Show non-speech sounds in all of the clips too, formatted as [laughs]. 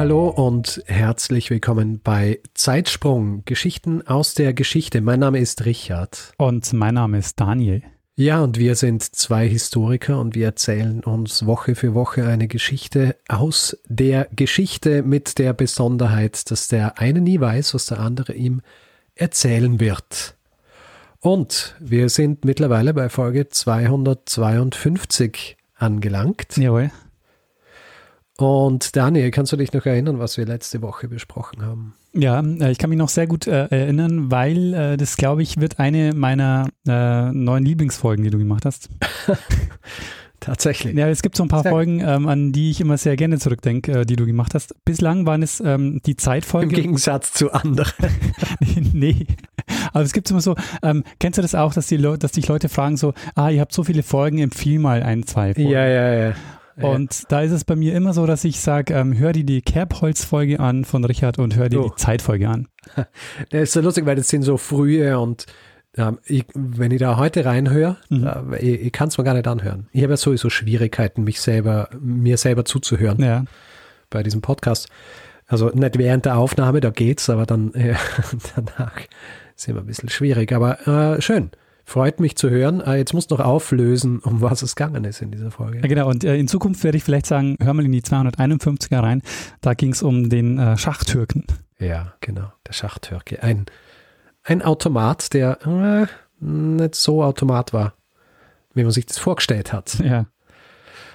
Hallo und herzlich willkommen bei Zeitsprung, Geschichten aus der Geschichte. Mein Name ist Richard. Und mein Name ist Daniel. Ja, und wir sind zwei Historiker und wir erzählen uns Woche für Woche eine Geschichte aus der Geschichte mit der Besonderheit, dass der eine nie weiß, was der andere ihm erzählen wird. Und wir sind mittlerweile bei Folge 252 angelangt. Jawohl. Und Daniel, kannst du dich noch erinnern, was wir letzte Woche besprochen haben? Ja, äh, ich kann mich noch sehr gut äh, erinnern, weil äh, das, glaube ich, wird eine meiner äh, neuen Lieblingsfolgen, die du gemacht hast. [laughs] Tatsächlich. Ja, es gibt so ein paar sehr Folgen, ähm, an die ich immer sehr gerne zurückdenke, äh, die du gemacht hast. Bislang waren es ähm, die Zeitfolgen. Im Gegensatz zu anderen. [laughs] nee. Aber es gibt immer so, ähm, kennst du das auch, dass, die dass dich Leute fragen so, ah, ihr habt so viele Folgen, empfiehl mal ein, zwei Folgen. Ja, ja, ja. Und da ist es bei mir immer so, dass ich sage, ähm, hör dir die Kerbholz-Folge an von Richard und hör dir oh. die Zeitfolge an. [laughs] Das ist so lustig, weil das sind so frühe und ähm, ich, wenn ich da heute reinhöre, mhm. äh, ich, ich kann es mir gar nicht anhören. Ich habe ja sowieso Schwierigkeiten, mich selber, mir selber zuzuhören ja. bei diesem Podcast. Also nicht während der Aufnahme, da geht's, aber dann [laughs] äh, danach ist immer ein bisschen schwierig. Aber äh, schön. Freut mich zu hören. Äh, jetzt musst du noch auflösen, um was es gegangen ist in dieser Folge. Ja, genau. Und äh, in Zukunft werde ich vielleicht sagen, hör mal in die 251er rein. Da ging es um den äh, Schachtürken. Ja, genau. Der Schachtürke. Ein, ein Automat, der äh, nicht so Automat war, wie man sich das vorgestellt hat. Ja.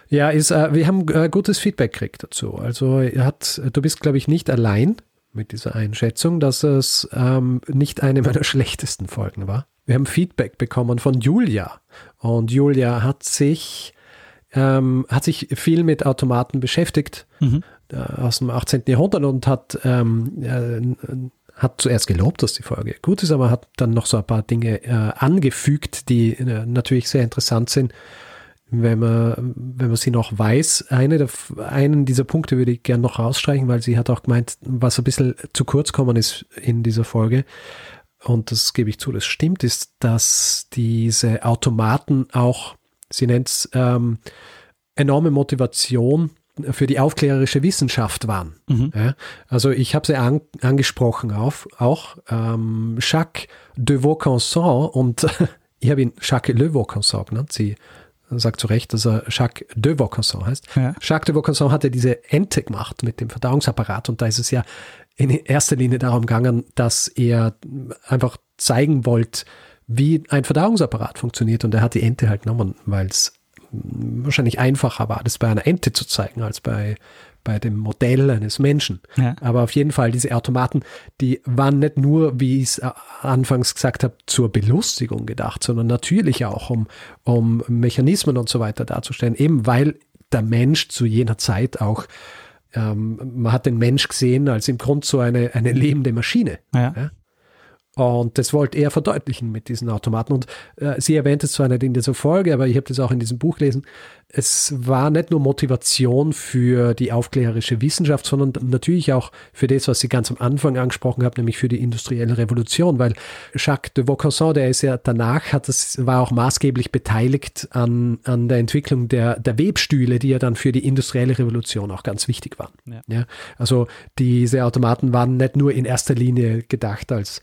Ja, ist, wir haben gutes Feedback gekriegt dazu. Also hat, du bist, glaube ich, nicht allein mit dieser Einschätzung, dass es ähm, nicht eine meiner [laughs] schlechtesten Folgen war. Wir haben Feedback bekommen von Julia. Und Julia hat sich, ähm, hat sich viel mit Automaten beschäftigt mhm. äh, aus dem 18. Jahrhundert und hat, ähm, äh, hat zuerst gelobt, dass die Folge gut ist, aber hat dann noch so ein paar Dinge äh, angefügt, die äh, natürlich sehr interessant sind wenn man, wenn man sie noch weiß. Eine der, einen dieser Punkte würde ich gerne noch rausstreichen, weil sie hat auch gemeint, was ein bisschen zu kurz kommen ist in dieser Folge, und das gebe ich zu, das stimmt, ist, dass diese Automaten auch, sie nennt es ähm, enorme Motivation für die aufklärerische Wissenschaft waren. Mhm. Ja, also ich habe sie an, angesprochen auf, auch ähm, Jacques de Vaucanson und [laughs] ich habe ihn Jacques Le Vaucanson genannt. Sie sagt zu Recht, dass er Jacques de Vaucanson heißt. Ja. Jacques de Vaucanson hatte diese Ente gemacht mit dem Verdauungsapparat und da ist es ja in erster Linie darum gegangen, dass er einfach zeigen wollte, wie ein Verdauungsapparat funktioniert. Und er hat die Ente halt genommen, weil es wahrscheinlich einfacher war, das bei einer Ente zu zeigen, als bei, bei dem Modell eines Menschen. Ja. Aber auf jeden Fall, diese Automaten, die waren nicht nur, wie ich es anfangs gesagt habe, zur Belustigung gedacht, sondern natürlich auch, um, um Mechanismen und so weiter darzustellen, eben weil der Mensch zu jener Zeit auch ähm, man hat den Mensch gesehen als im Grunde so eine, eine lebende Maschine. Ja. Ja? Und das wollte er verdeutlichen mit diesen Automaten. Und äh, sie erwähnt es zwar nicht in dieser Folge, aber ich habe das auch in diesem Buch gelesen. Es war nicht nur Motivation für die aufklärerische Wissenschaft, sondern natürlich auch für das, was sie ganz am Anfang angesprochen hat, nämlich für die industrielle Revolution, weil Jacques de Vaucanson, der ist ja danach, hat das, war auch maßgeblich beteiligt an, an der Entwicklung der, der Webstühle, die ja dann für die industrielle Revolution auch ganz wichtig waren. Ja. ja also diese Automaten waren nicht nur in erster Linie gedacht als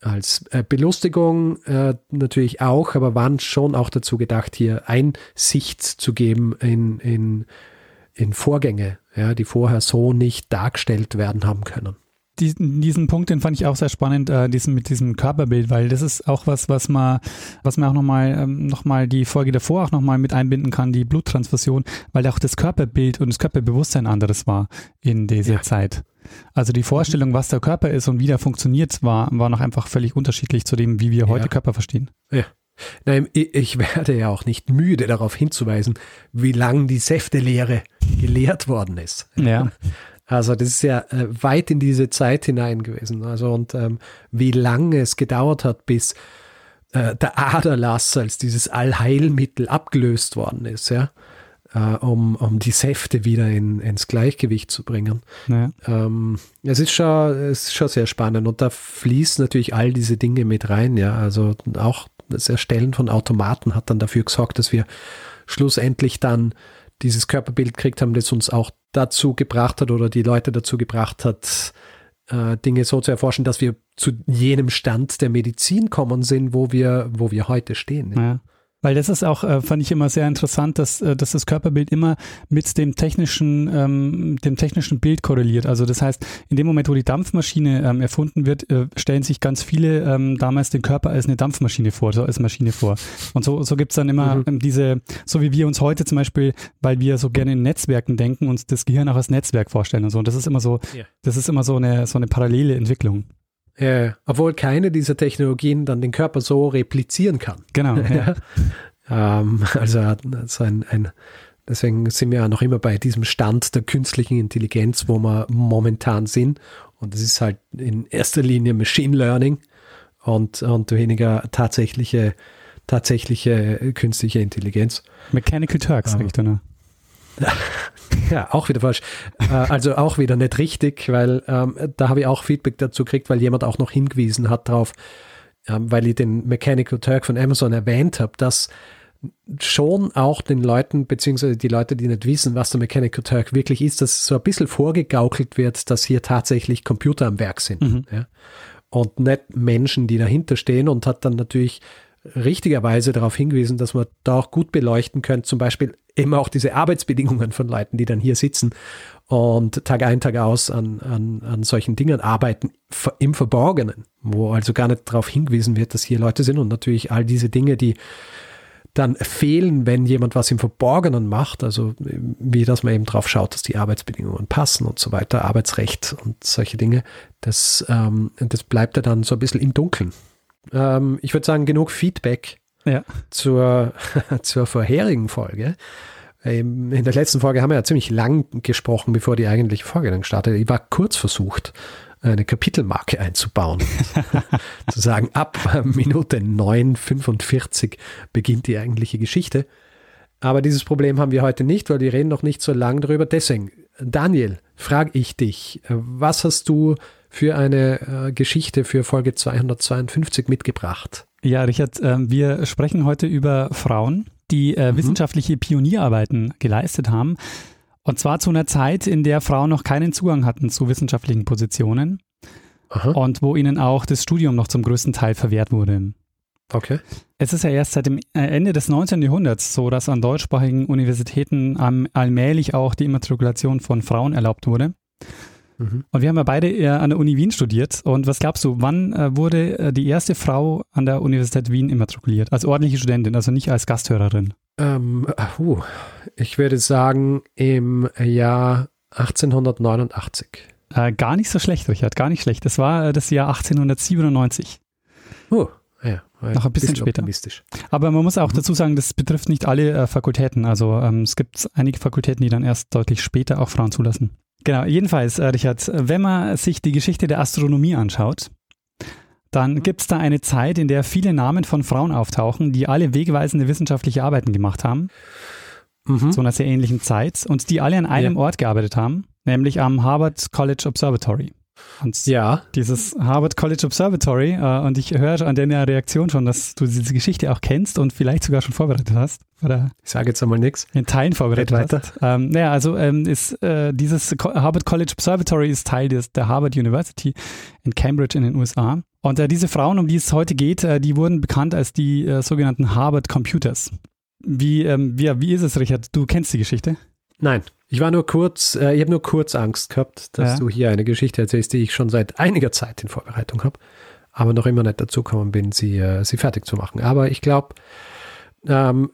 als äh, Belustigung äh, natürlich auch, aber waren schon auch dazu gedacht, hier Einsicht zu geben in, in, in Vorgänge, ja, die vorher so nicht dargestellt werden haben können. Diesen, diesen Punkt, den fand ich auch sehr spannend, äh, diesen mit diesem Körperbild, weil das ist auch was, was man, was man auch nochmal ähm, noch mal die Folge davor auch nochmal mit einbinden kann, die Bluttransfusion, weil auch das Körperbild und das Körperbewusstsein anderes war in dieser ja. Zeit. Also die Vorstellung, was der Körper ist und wie der funktioniert, war, war noch einfach völlig unterschiedlich zu dem, wie wir heute ja. Körper verstehen. Ja. Nein, ich werde ja auch nicht müde darauf hinzuweisen, wie lang die Säftelehre gelehrt worden ist. Ja. [laughs] Also das ist ja äh, weit in diese Zeit hinein gewesen. Also und ähm, wie lange es gedauert hat, bis äh, der Aderlass als dieses Allheilmittel abgelöst worden ist, ja, äh, um, um die Säfte wieder in, ins Gleichgewicht zu bringen. Ja. Ähm, es, ist schon, es ist schon sehr spannend und da fließen natürlich all diese Dinge mit rein, ja. Also auch das Erstellen von Automaten hat dann dafür gesorgt, dass wir schlussendlich dann dieses Körperbild gekriegt haben, das uns auch dazu gebracht hat oder die Leute dazu gebracht hat, äh, Dinge so zu erforschen, dass wir zu jenem Stand der Medizin kommen sind, wo wir, wo wir heute stehen. Ja. Weil das ist auch, äh, fand ich immer sehr interessant, dass, äh, dass das Körperbild immer mit dem technischen, ähm, dem technischen Bild korreliert. Also das heißt, in dem Moment, wo die Dampfmaschine ähm, erfunden wird, äh, stellen sich ganz viele ähm, damals den Körper als eine Dampfmaschine vor, so als Maschine vor. Und so, so gibt's dann immer mhm. Ähm, diese, so wie wir uns heute zum Beispiel, weil wir so gerne in Netzwerken denken, uns das Gehirn auch als Netzwerk vorstellen und so. Und das ist immer so, ja. das ist immer so eine, so eine parallele Entwicklung. Ja, obwohl keine dieser Technologien dann den Körper so replizieren kann. Genau. [laughs] Ja. ähm, also, also ein, ein, deswegen sind wir ja noch immer bei diesem Stand der künstlichen Intelligenz, wo wir momentan sind. Und es ist halt in erster Linie Machine Learning und, und weniger tatsächliche, tatsächliche künstliche Intelligenz. Mechanical Turk, sag ich da nur. Ja, auch wieder falsch. Äh, also auch wieder nicht richtig, weil ähm, da habe ich auch Feedback dazu gekriegt, weil jemand auch noch hingewiesen hat darauf, ähm, weil ich den Mechanical Turk von Amazon erwähnt habe, dass schon auch den Leuten, beziehungsweise die Leute, die nicht wissen, was der Mechanical Turk wirklich ist, dass so ein bisschen vorgegaukelt wird, dass hier tatsächlich Computer am Werk sind. Mhm. Ja? Und nicht Menschen, die dahinter stehen und hat dann natürlich richtigerweise darauf hingewiesen, dass man da auch gut beleuchten könnte, zum Beispiel eben auch diese Arbeitsbedingungen von Leuten, die dann hier sitzen und Tag ein, Tag aus an, an, an solchen Dingen arbeiten, im Verborgenen, wo also gar nicht darauf hingewiesen wird, dass hier Leute sind und natürlich all diese Dinge, die dann fehlen, wenn jemand was im Verborgenen macht, also wie dass man eben drauf schaut, dass die Arbeitsbedingungen passen und so weiter, Arbeitsrecht und solche Dinge, das, ähm, das bleibt ja dann so ein bisschen im Dunkeln. Ähm, ich würde sagen, genug Feedback ja. zur, [laughs] zur vorherigen Folge. Ähm, in der letzten Folge haben wir ja ziemlich lang gesprochen, bevor die eigentliche Folge dann startet. Ich war kurz versucht, eine Kapitelmarke einzubauen. [laughs] Zu sagen, ab [laughs] Minute 9,45 beginnt die eigentliche Geschichte. Aber dieses Problem haben wir heute nicht, weil wir reden noch nicht so lang darüber. Deswegen, Daniel, frage ich dich, was hast du für eine äh, Geschichte für Folge 252 mitgebracht? Ja, Richard, äh, wir sprechen heute über Frauen, die äh, mhm. wissenschaftliche Pionierarbeiten geleistet haben. Und zwar zu einer Zeit, in der Frauen noch keinen Zugang hatten zu wissenschaftlichen Positionen Aha. und wo ihnen auch das Studium noch zum größten Teil verwehrt wurde. Okay. Es ist ja erst seit dem äh, Ende des 19. Jahrhunderts so, dass an deutschsprachigen Universitäten allmählich auch die Immatrikulation von Frauen erlaubt wurde. Mhm. Und wir haben ja beide an der Uni Wien studiert. Und was glaubst du, wann äh, wurde äh, die erste Frau an der Universität Wien immatrikuliert? Als ordentliche Studentin, also nicht als Gasthörerin? Ähm, uh, ich würde sagen im Jahr 1889. Äh, gar nicht so schlecht, Richard, gar nicht schlecht. Das war das Jahr 1897. Oh, ja. Noch ein bisschen, bisschen später. Aber man muss auch mhm. dazu sagen, das betrifft nicht alle äh, Fakultäten. Also ähm, es gibt einige Fakultäten, die dann erst deutlich später auch Frauen zulassen. Genau, jedenfalls, äh, Richard, wenn man sich die Geschichte der Astronomie anschaut, dann mhm. gibt es da eine Zeit, in der viele Namen von Frauen auftauchen, die alle wegweisende wissenschaftliche Arbeiten gemacht haben. Mhm. Zu einer sehr ähnlichen Zeit und die alle an einem ja. Ort gearbeitet haben, nämlich am Harvard College Observatory. Und ja. dieses Harvard College Observatory, äh, und ich höre an deiner Reaktion schon, dass du diese Geschichte auch kennst und vielleicht sogar schon vorbereitet hast. Oder ich sage jetzt einmal nichts. In Teilen vorbereitet weiter. hast. Ähm, naja, also ähm, ist äh, dieses Harvard College Observatory ist Teil des, der Harvard University in Cambridge in den USA. Und äh, diese Frauen, um die es heute geht, äh, die wurden bekannt als die äh, sogenannten Harvard Computers. Wie, ähm, wie, wie ist es, Richard? Du kennst die Geschichte? Nein. Ich war nur kurz, äh, ich habe nur kurz Angst gehabt, dass ja. du hier eine Geschichte erzählst, die ich schon seit einiger Zeit in Vorbereitung habe, aber noch immer nicht dazu gekommen bin, sie, äh, sie fertig zu machen. Aber ich glaube, ähm,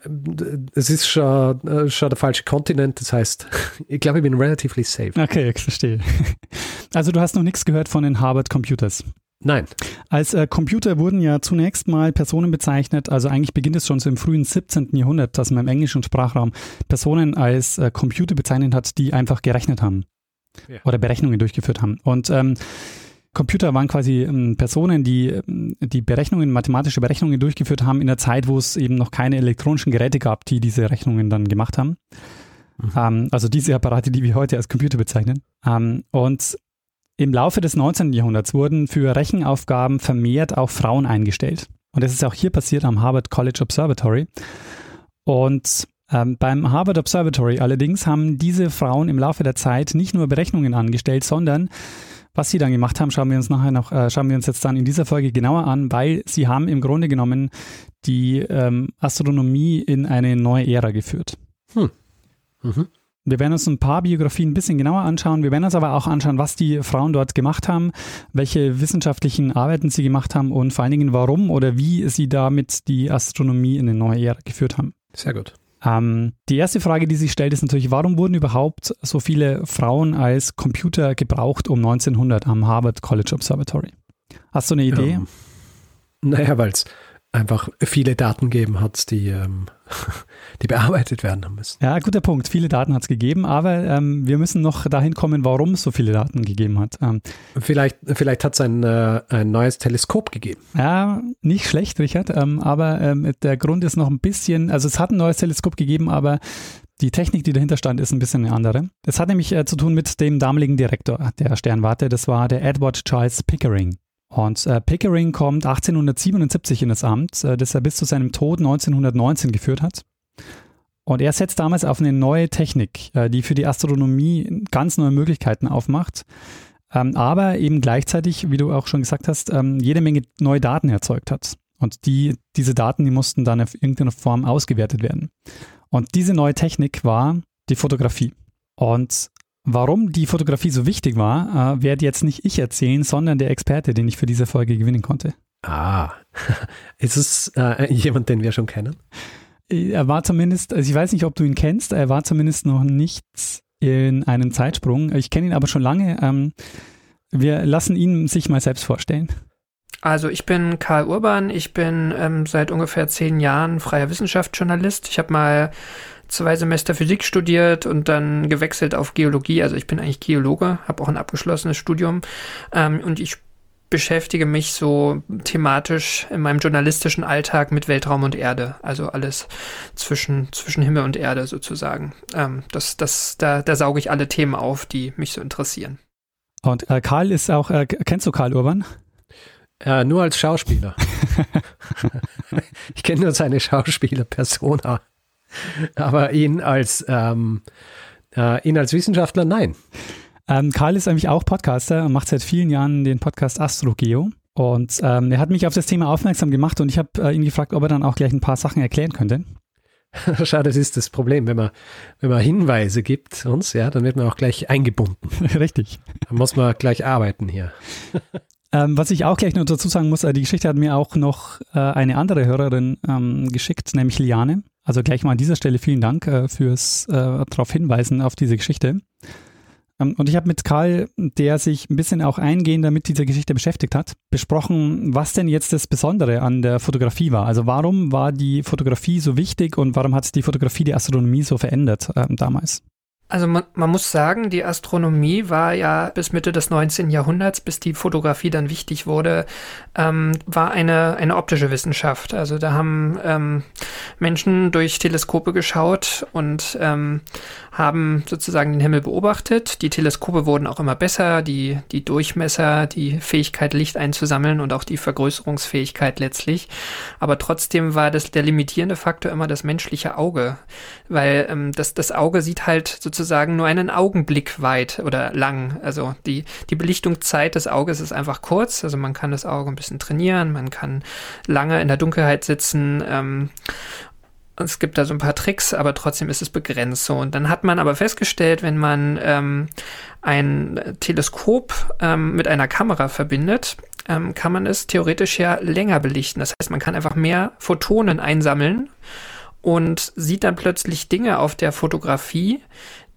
es ist schon, äh, schon der falsche Kontinent, das heißt, [laughs] ich glaube, ich bin relativ safe. Okay, ich verstehe. Also du hast noch nichts gehört von den Harvard Computers. Nein. Als äh, Computer wurden ja zunächst mal Personen bezeichnet, also eigentlich beginnt es schon so im frühen 17. Jahrhundert, dass man im englischen Sprachraum Personen als äh, Computer bezeichnet hat, die einfach gerechnet haben. ja. oder Berechnungen durchgeführt haben. Und ähm, Computer waren quasi ähm, Personen, die ähm, die Berechnungen, mathematische Berechnungen durchgeführt haben in der Zeit, wo es eben noch keine elektronischen Geräte gab, die diese Rechnungen dann gemacht haben. Mhm. Ähm, also diese Apparate, die wir heute als Computer bezeichnen. Ähm, und im Laufe des 19. Jahrhunderts wurden für Rechenaufgaben vermehrt auch Frauen eingestellt. Und das ist auch hier passiert am Harvard College Observatory. Und ähm, beim Harvard Observatory allerdings haben diese Frauen im Laufe der Zeit nicht nur Berechnungen angestellt, sondern was sie dann gemacht haben, schauen wir uns nachher noch, äh, schauen wir uns jetzt dann in dieser Folge genauer an, weil sie haben im Grunde genommen die ähm, Astronomie in eine neue Ära geführt. Hm. Mhm. Wir werden uns ein paar Biografien ein bisschen genauer anschauen. Wir werden uns aber auch anschauen, was die Frauen dort gemacht haben, welche wissenschaftlichen Arbeiten sie gemacht haben und vor allen Dingen warum oder wie sie damit die Astronomie in eine neue Ära geführt haben. Sehr gut. Ähm, die erste Frage, die sich stellt, ist natürlich, warum wurden überhaupt so viele Frauen als Computer gebraucht um 1900 am Harvard College Observatory? Hast du eine Idee? Ähm, naja, weil es einfach viele Daten geben hat, die, ähm, [laughs] die bearbeitet werden müssen. Ja, guter Punkt. Viele Daten hat es gegeben, aber ähm, wir müssen noch dahin kommen, warum es so viele Daten gegeben hat. Ähm, vielleicht vielleicht hat es ein, äh, ein neues Teleskop gegeben. Ja, nicht schlecht, Richard, ähm, aber ähm, der Grund ist noch ein bisschen, also es hat ein neues Teleskop gegeben, aber die Technik, die dahinter stand, ist ein bisschen eine andere. Es hat nämlich äh, zu tun mit dem damaligen Direktor der Sternwarte, das war der Edward Charles Pickering. Und äh, Pickering kommt 1877 in das Amt, äh, das er bis zu seinem Tod 1919 geführt hat. Und er setzt damals auf eine neue Technik, äh, die für die Astronomie ganz neue Möglichkeiten aufmacht, ähm, aber eben gleichzeitig, wie du auch schon gesagt hast, ähm, jede Menge neue Daten erzeugt hat. Und die, diese Daten, die mussten dann auf irgendeine Form ausgewertet werden. Und diese neue Technik war die Fotografie. Und Warum die Fotografie so wichtig war, äh, werde jetzt nicht ich erzählen, sondern der Experte, den ich für diese Folge gewinnen konnte. Ah, [laughs] ist es äh, jemand, den wir schon kennen? Er war zumindest, also ich weiß nicht, ob du ihn kennst, er war zumindest noch nicht in einem Zeitsprung. Ich kenne ihn aber schon lange. Ähm, wir lassen ihn sich mal selbst vorstellen. Also ich bin Karl Urban, ich bin ähm, seit ungefähr zehn Jahren freier Wissenschaftsjournalist. Ich habe mal zwei Semester Physik studiert und dann gewechselt auf Geologie. Also ich bin eigentlich Geologe, habe auch ein abgeschlossenes Studium ähm, und ich beschäftige mich so thematisch in meinem journalistischen Alltag mit Weltraum und Erde, also alles zwischen, zwischen Himmel und Erde sozusagen. Ähm, das, das, da, da sauge ich alle Themen auf, die mich so interessieren. Und äh, Karl ist auch, äh, kennst du Karl Urban? Ja, nur als Schauspieler. [laughs] ich kenne nur seine Schauspieler-Persona. Aber ihn als, ähm, äh, ihn als Wissenschaftler, nein. Ähm, Karl ist eigentlich auch Podcaster und macht seit vielen Jahren den Podcast AstroGeo. Und ähm, er hat mich auf das Thema aufmerksam gemacht und ich habe äh, ihn gefragt, ob er dann auch gleich ein paar Sachen erklären könnte. [laughs] Schau, das ist das Problem. Wenn man, wenn man Hinweise gibt uns, ja, dann wird man auch gleich eingebunden. [laughs] Richtig. Dann muss man gleich arbeiten hier. [laughs] Ähm, was ich auch gleich noch dazu sagen muss, äh, die Geschichte hat mir auch noch äh, eine andere Hörerin ähm, geschickt, nämlich Liane. Also gleich mal an dieser Stelle vielen Dank äh, fürs äh, darauf hinweisen auf diese Geschichte. Ähm, und ich habe mit Karl, der sich ein bisschen auch eingehender mit dieser Geschichte beschäftigt hat, besprochen, was denn jetzt das Besondere an der Fotografie war. Also warum war die Fotografie so wichtig und warum hat die Fotografie die Astronomie so verändert äh, damals? Also man, man, muss sagen, die Astronomie war ja bis Mitte des 19. Jahrhunderts, bis die Fotografie dann wichtig wurde, ähm, war eine, eine optische Wissenschaft. Also da haben ähm, Menschen durch Teleskope geschaut und ähm, haben sozusagen den Himmel beobachtet. Die Teleskope wurden auch immer besser, die, die Durchmesser, die Fähigkeit, Licht einzusammeln und auch die Vergrößerungsfähigkeit letztlich. Aber trotzdem war das der limitierende Faktor immer das menschliche Auge, weil ähm, das, das Auge sieht halt sozusagen nur einen Augenblick weit oder lang. Also die, die Belichtungszeit des Auges ist einfach kurz. Also man kann das Auge ein bisschen trainieren, man kann lange in der Dunkelheit sitzen. Ähm, es gibt da so ein paar Tricks, aber trotzdem ist es begrenzt so. Und dann hat man aber festgestellt, wenn man ähm, ein Teleskop ähm, mit einer Kamera verbindet, ähm, kann man es theoretisch ja länger belichten. Das heißt, man kann einfach mehr Photonen einsammeln und sieht dann plötzlich Dinge auf der Fotografie,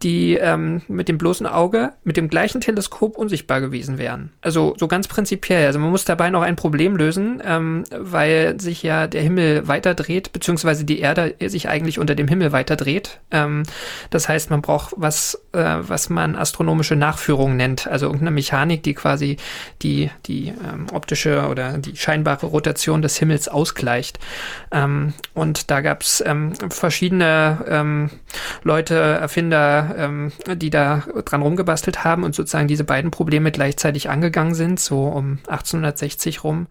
die ähm, mit dem bloßen Auge mit dem gleichen Teleskop unsichtbar gewesen wären. Also so ganz prinzipiell. Also man muss dabei noch ein Problem lösen, ähm, weil sich ja der Himmel weiter dreht, beziehungsweise die Erde sich eigentlich unter dem Himmel weiter dreht. Ähm, das heißt, man braucht was, äh, was man astronomische Nachführung nennt, also irgendeine Mechanik, die quasi die, die ähm, optische oder die scheinbare Rotation des Himmels ausgleicht. Ähm, und da gab es ähm, verschiedene ähm, Leute, Erfinder, ähm, die da dran rumgebastelt haben und sozusagen diese beiden Probleme gleichzeitig angegangen sind, so um 1860 rum.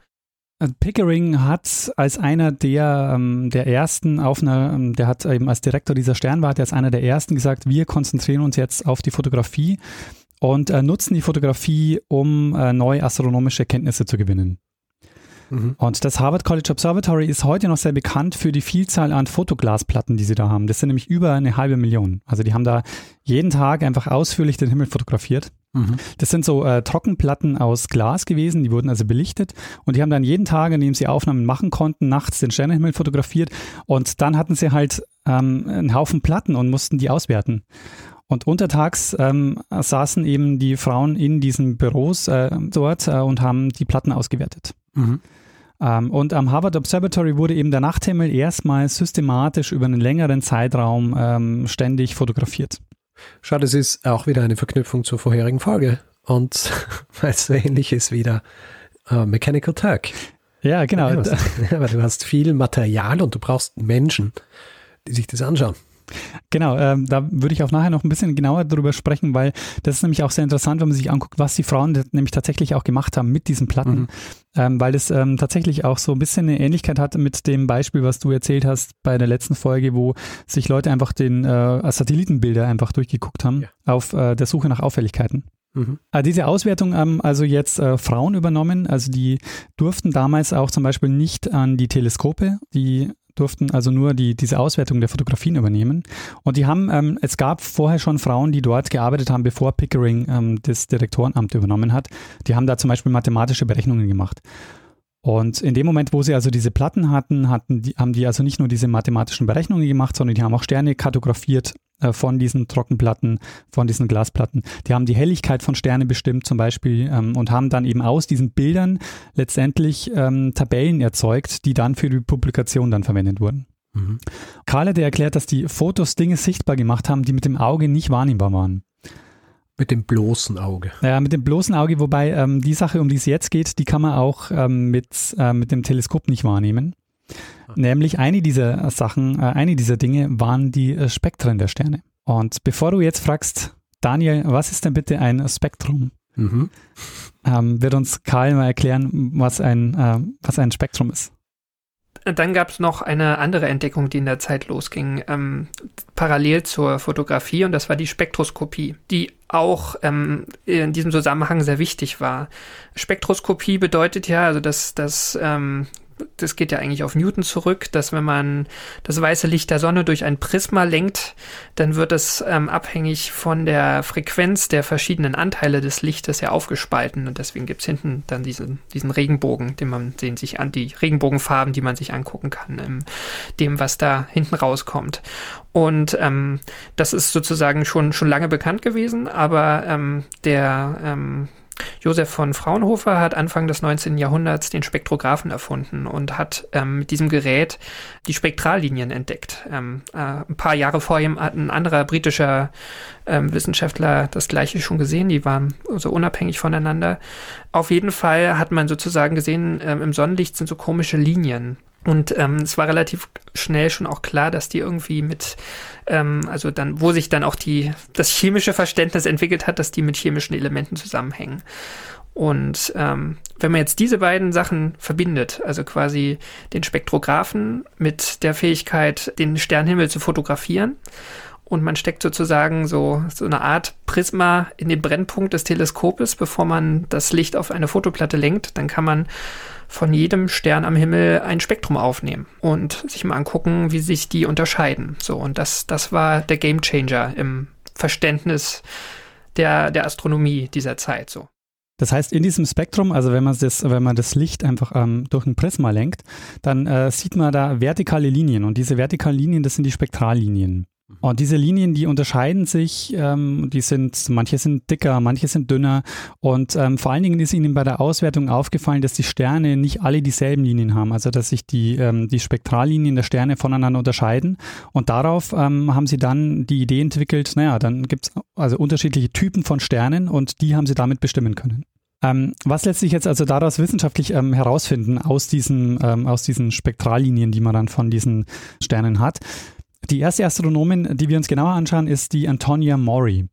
Also Pickering hat als einer der, ähm, der ersten auf einer, ähm, der hat eben als Direktor dieser Sternwarte als einer der ersten gesagt, wir konzentrieren uns jetzt auf die Fotografie und äh, nutzen die Fotografie, um äh, neue astronomische Kenntnisse zu gewinnen. Mhm. Und das Harvard College Observatory ist heute noch sehr bekannt für die Vielzahl an Fotoglasplatten, die sie da haben. Das sind nämlich über eine halbe Million. Also die haben da jeden Tag einfach ausführlich den Himmel fotografiert. Mhm. Das sind so äh, Trockenplatten aus Glas gewesen, die wurden also belichtet und die haben dann jeden Tag, an dem sie Aufnahmen machen konnten, nachts den Sternenhimmel fotografiert und dann hatten sie halt ähm, einen Haufen Platten und mussten die auswerten. Und untertags ähm, saßen eben die Frauen in diesen Büros äh, dort äh, und haben die Platten ausgewertet. Mhm. Ähm, und am Harvard Observatory wurde eben der Nachthimmel erstmal systematisch über einen längeren Zeitraum ähm, ständig fotografiert. Schade, es ist auch wieder eine Verknüpfung zur vorherigen Folge und weil es so ähnlich ist wie der uh, Mechanical Turk. Ja, genau. [laughs] Ja, aber du hast viel Material und du brauchst Menschen, die sich das anschauen. Genau, ähm, da würde ich auch nachher noch ein bisschen genauer darüber sprechen, weil das ist nämlich auch sehr interessant, wenn man sich anguckt, was die Frauen nämlich tatsächlich auch gemacht haben mit diesen Platten, mhm. ähm, weil das ähm, tatsächlich auch so ein bisschen eine Ähnlichkeit hat mit dem Beispiel, was du erzählt hast bei der letzten Folge, wo sich Leute einfach den äh, Satellitenbilder einfach durchgeguckt haben ja. auf äh, der Suche nach Auffälligkeiten. Mhm. Äh, diese Auswertung haben also jetzt äh, Frauen übernommen, also die durften damals auch zum Beispiel nicht an die Teleskope, die durften also nur die, diese Auswertung der Fotografien übernehmen. Und die haben, ähm, es gab vorher schon Frauen, die dort gearbeitet haben, bevor Pickering ähm, das Direktorenamt übernommen hat. Die haben da zum Beispiel mathematische Berechnungen gemacht. Und in dem Moment, wo sie also diese Platten hatten, hatten die, haben die also nicht nur diese mathematischen Berechnungen gemacht, sondern die haben auch Sterne kartografiert von diesen Trockenplatten, von diesen Glasplatten. Die haben die Helligkeit von Sternen bestimmt zum Beispiel ähm, und haben dann eben aus diesen Bildern letztendlich ähm, Tabellen erzeugt, die dann für die Publikation dann verwendet wurden. Mhm. Karl hat erklärt, dass die Fotos Dinge sichtbar gemacht haben, die mit dem Auge nicht wahrnehmbar waren. Mit dem bloßen Auge. Ja, mit dem bloßen Auge, wobei ähm, die Sache, um die es jetzt geht, die kann man auch ähm, mit, äh, mit dem Teleskop nicht wahrnehmen. [laughs] Nämlich eine dieser Sachen, äh, eine dieser Dinge waren die äh, Spektren der Sterne. Und bevor du jetzt fragst, Daniel, was ist denn bitte ein Spektrum? Mhm. Ähm, wird uns Karl mal erklären, was ein, äh, was ein Spektrum ist. Dann gab es noch eine andere Entdeckung, die in der Zeit losging, ähm, parallel zur Fotografie, und das war die Spektroskopie, die auch ähm, in diesem Zusammenhang sehr wichtig war. Spektroskopie bedeutet ja, also dass, dass ähm, das geht ja eigentlich auf Newton zurück, dass wenn man das weiße Licht der Sonne durch ein Prisma lenkt, dann wird es ähm, abhängig von der Frequenz der verschiedenen Anteile des Lichtes ja aufgespalten. Und deswegen gibt es hinten dann diesen, diesen Regenbogen, den man den sich an, die Regenbogenfarben, die man sich angucken kann, ähm, dem, was da hinten rauskommt. Und ähm, das ist sozusagen schon, schon lange bekannt gewesen, aber ähm, der ähm, Josef von Fraunhofer hat Anfang des 19. Jahrhunderts den Spektrographen erfunden und hat ähm, mit diesem Gerät die Spektrallinien entdeckt. Ähm, äh, ein paar Jahre vor ihm hat ein anderer britischer ähm, Wissenschaftler das gleiche schon gesehen, die waren so unabhängig voneinander. Auf jeden Fall hat man sozusagen gesehen, ähm, im Sonnenlicht sind so komische Linien und ähm, es war relativ schnell schon auch klar, dass die irgendwie mit, ähm, also dann, wo sich dann auch die, das chemische Verständnis entwickelt hat, dass die mit chemischen Elementen zusammenhängen. Und ähm, wenn man jetzt diese beiden Sachen verbindet, also quasi den Spektrographen mit der Fähigkeit, den Sternhimmel zu fotografieren, und man steckt sozusagen so, so eine Art Prisma in den Brennpunkt des Teleskopes, bevor man das Licht auf eine Fotoplatte lenkt, dann kann man von jedem Stern am Himmel ein Spektrum aufnehmen und sich mal angucken, wie sich die unterscheiden. So, und das, das war der Game Changer im Verständnis der, der Astronomie dieser Zeit. So. Das heißt, in diesem Spektrum, also wenn man das, wenn man das Licht einfach ähm, durch ein Prisma lenkt, dann äh, sieht man da vertikale Linien und diese vertikalen Linien, das sind die Spektrallinien. Und diese Linien, die unterscheiden sich, ähm, die sind, manche sind dicker, manche sind dünner. Und ähm, vor allen Dingen ist ihnen bei der Auswertung aufgefallen, dass die Sterne nicht alle dieselben Linien haben, also dass sich die, ähm, die Spektrallinien der Sterne voneinander unterscheiden. Und darauf ähm, haben sie dann die Idee entwickelt, naja, dann gibt es also unterschiedliche Typen von Sternen und die haben sie damit bestimmen können. Ähm, was lässt sich jetzt also daraus wissenschaftlich ähm, herausfinden aus diesen, ähm, aus diesen Spektrallinien, die man dann von diesen Sternen hat? Die erste Astronomin, die wir uns genauer anschauen, ist die Antonia Maury.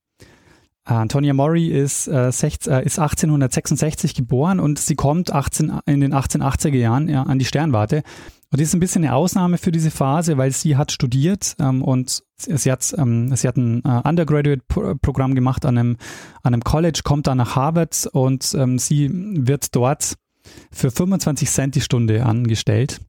Äh, Antonia Maury ist, äh, 16, äh, ist 1866 geboren und sie kommt 18, in den 1880er Jahren ja, an die Sternwarte. Und die ist ein bisschen eine Ausnahme für diese Phase, weil sie hat studiert ähm, und sie hat, ähm, sie hat ein äh, Undergraduate-Programm gemacht an einem, an einem College, kommt dann nach Harvard und ähm, sie wird dort für 25 Cent die Stunde angestellt.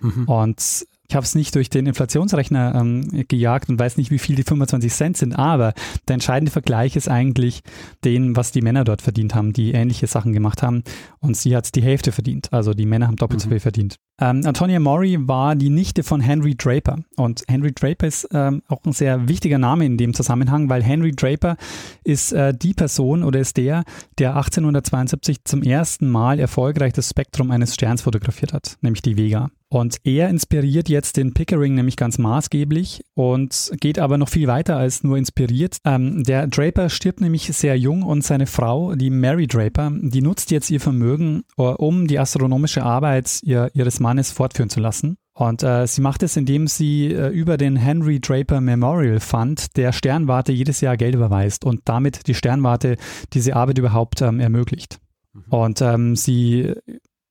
Mhm. Und ich habe es nicht durch den Inflationsrechner ähm, gejagt und weiß nicht, wie viel die 25 Cent sind, aber der entscheidende Vergleich ist eigentlich den, was die Männer dort verdient haben, die ähnliche Sachen gemacht haben. Und sie hat die Hälfte verdient. Also die Männer haben doppelt mhm. so viel verdient. Ähm, Antonia Maury war die Nichte von Henry Draper. Und Henry Draper ist ähm, auch ein sehr wichtiger Name in dem Zusammenhang, weil Henry Draper ist äh, die Person oder ist der, der 1872 zum ersten Mal erfolgreich das Spektrum eines Sterns fotografiert hat, nämlich die Vega. Und er inspiriert jetzt den Pickering nämlich ganz maßgeblich und geht aber noch viel weiter als nur inspiriert. Ähm, der Draper stirbt nämlich sehr jung und seine Frau, die Mary Draper, die nutzt jetzt ihr Vermögen, äh, um die astronomische Arbeit ihr, ihres Mannes fortführen zu lassen. Und äh, sie macht es, indem sie äh, über den Henry Draper Memorial Fund der Sternwarte jedes Jahr Geld überweist und damit die Sternwarte diese Arbeit überhaupt ähm, ermöglicht. Mhm. Und ähm, sie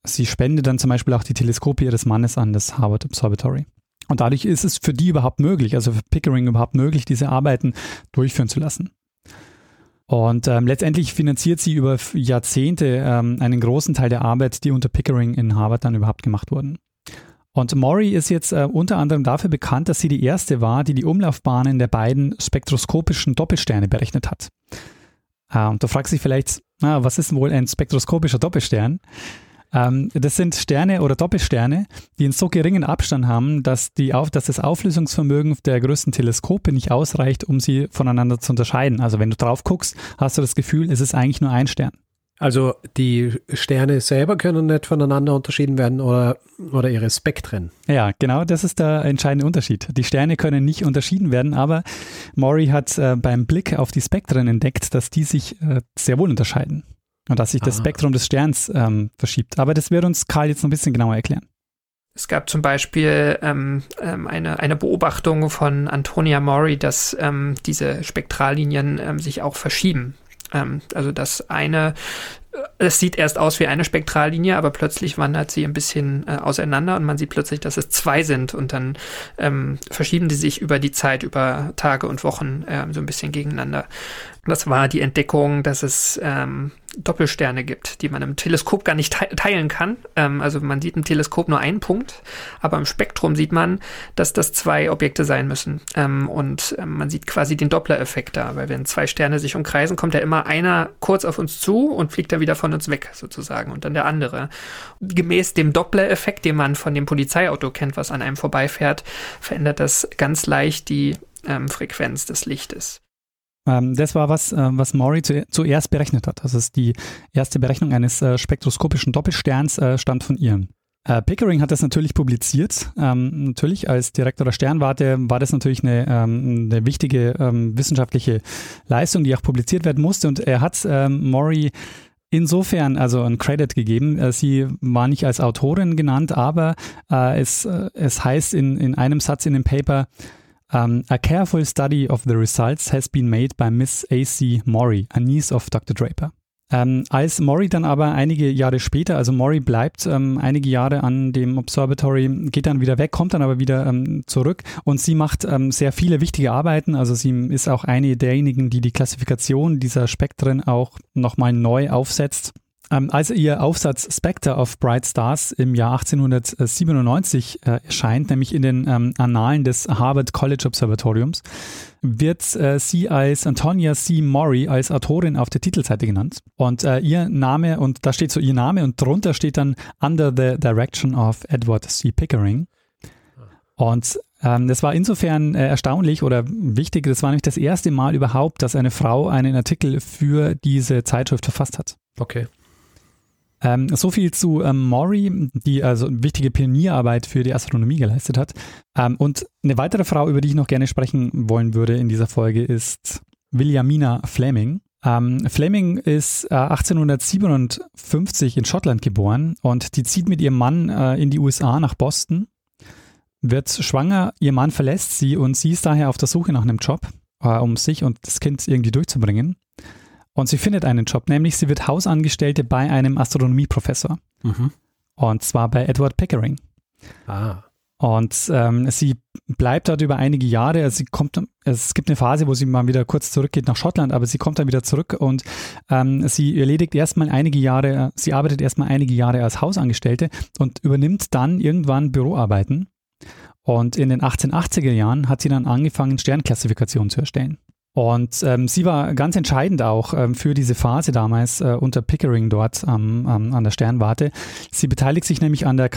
Sie spendet dann zum Beispiel auch die Teleskope ihres Mannes an das Harvard Observatory. Und dadurch ist es für die überhaupt möglich, also für Pickering überhaupt möglich, diese Arbeiten durchführen zu lassen. Und ähm, letztendlich finanziert sie über Jahrzehnte ähm, einen großen Teil der Arbeit, die unter Pickering in Harvard dann überhaupt gemacht wurden. Und Maury ist jetzt äh, unter anderem dafür bekannt, dass sie die erste war, die die Umlaufbahnen der beiden spektroskopischen Doppelsterne berechnet hat. Äh, und du fragst dich vielleicht, na, was ist wohl ein spektroskopischer Doppelstern? Ähm, das sind Sterne oder Doppelsterne, die einen so geringen Abstand haben, dass, die auf, dass das Auflösungsvermögen der größten Teleskope nicht ausreicht, um sie voneinander zu unterscheiden. Also wenn du drauf guckst, hast du das Gefühl, es ist eigentlich nur ein Stern. Also die Sterne selber können nicht voneinander unterschieden werden oder, oder ihre Spektren. Ja, genau, das ist der entscheidende Unterschied. Die Sterne können nicht unterschieden werden, aber Maury hat äh, beim Blick auf die Spektren entdeckt, dass die sich äh, sehr wohl unterscheiden und dass sich das ah. Spektrum des Sterns ähm, verschiebt. Aber das wird uns Karl jetzt noch ein bisschen genauer erklären. Es gab zum Beispiel ähm, ähm, eine, eine Beobachtung von Antonia Maury, dass ähm, diese Spektrallinien ähm, sich auch verschieben. Ähm, also dass eine es sieht erst aus wie eine Spektrallinie, aber plötzlich wandert sie ein bisschen äh, auseinander und man sieht plötzlich, dass es zwei sind und dann ähm, verschieben die sich über die Zeit, über Tage und Wochen äh, so ein bisschen gegeneinander. Das war die Entdeckung, dass es ähm, Doppelsterne gibt, die man im Teleskop gar nicht teilen kann. Ähm, also man sieht im Teleskop nur einen Punkt, aber im Spektrum sieht man, dass das zwei Objekte sein müssen. Ähm, und ähm, man sieht quasi den Doppler-Effekt da, weil wenn zwei Sterne sich umkreisen, kommt ja immer einer kurz auf uns zu und fliegt dann wieder von uns weg, sozusagen, und dann der andere. Gemäß dem Doppler-Effekt, den man von dem Polizeiauto kennt, was an einem vorbeifährt, verändert das ganz leicht die ähm, Frequenz des Lichtes. Ähm, das war was, äh, was Maury zu, zuerst berechnet hat. Das ist die erste Berechnung eines äh, spektroskopischen Doppelsterns, äh, stammt von ihr. Äh, Pickering hat das natürlich publiziert. Ähm, natürlich als Direktor der Sternwarte war das natürlich eine, ähm, eine wichtige ähm, wissenschaftliche Leistung, die auch publiziert werden musste. Und er hat ähm, Maury insofern also ein Credit gegeben. Äh, sie war nicht als Autorin genannt, aber äh, es, äh, es heißt in, in einem Satz in dem Paper, um, a careful study of the results has been made by Miss A.C. Maury, a niece of Dr. Draper. Ähm, als Maury dann aber einige Jahre später, also Maury bleibt ähm, einige Jahre an dem Observatory, geht dann wieder weg, kommt dann aber wieder ähm, zurück und sie macht sehr viele wichtige Arbeiten. Also sie ist auch eine derjenigen, die die Klassifikation dieser Spektren auch nochmal neu aufsetzt. Ähm, als ihr Aufsatz Spectre of Bright Stars im Jahr 1897 äh, erscheint, nämlich in den ähm, Annalen des Harvard College Observatoriums, wird äh, sie als Antonia C. Maury als Autorin auf der Titelseite genannt. Und äh, ihr Name, und da steht so ihr Name und drunter steht dann Under the Direction of Edward C. Pickering. Und Ähm, das war insofern äh, erstaunlich oder wichtig, das war nämlich das erste Mal überhaupt, dass eine Frau einen Artikel für diese Zeitschrift verfasst hat. Okay. Ähm, so viel zu ähm, Maury, die also wichtige Pionierarbeit für die Astronomie geleistet hat. Ähm, und eine weitere Frau, über die ich noch gerne sprechen wollen würde in dieser Folge, ist Williamina Fleming. Ähm, Fleming ist äh, 1857 in Schottland geboren und die zieht mit ihrem Mann äh, in die USA nach Boston, wird schwanger, ihr Mann verlässt sie und sie ist daher auf der Suche nach einem Job, äh, um sich und das Kind irgendwie durchzubringen. Und sie findet einen Job, nämlich sie wird Hausangestellte bei einem Astronomieprofessor. Mhm. Und zwar bei Edward Pickering. Ah. Und ähm, sie bleibt dort über einige Jahre. Also sie kommt, es gibt eine Phase, wo sie mal wieder kurz zurückgeht nach Schottland, aber sie kommt dann wieder zurück und ähm, sie erledigt erstmal einige Jahre, sie arbeitet erstmal einige Jahre als Hausangestellte und übernimmt dann irgendwann Büroarbeiten. Und in den 1880er Jahren hat sie dann angefangen, Sternklassifikationen zu erstellen. Und ähm, sie war ganz entscheidend auch ähm, für diese Phase damals äh, unter Pickering dort ähm, an der Sternwarte. Sie beteiligt sich nämlich an der,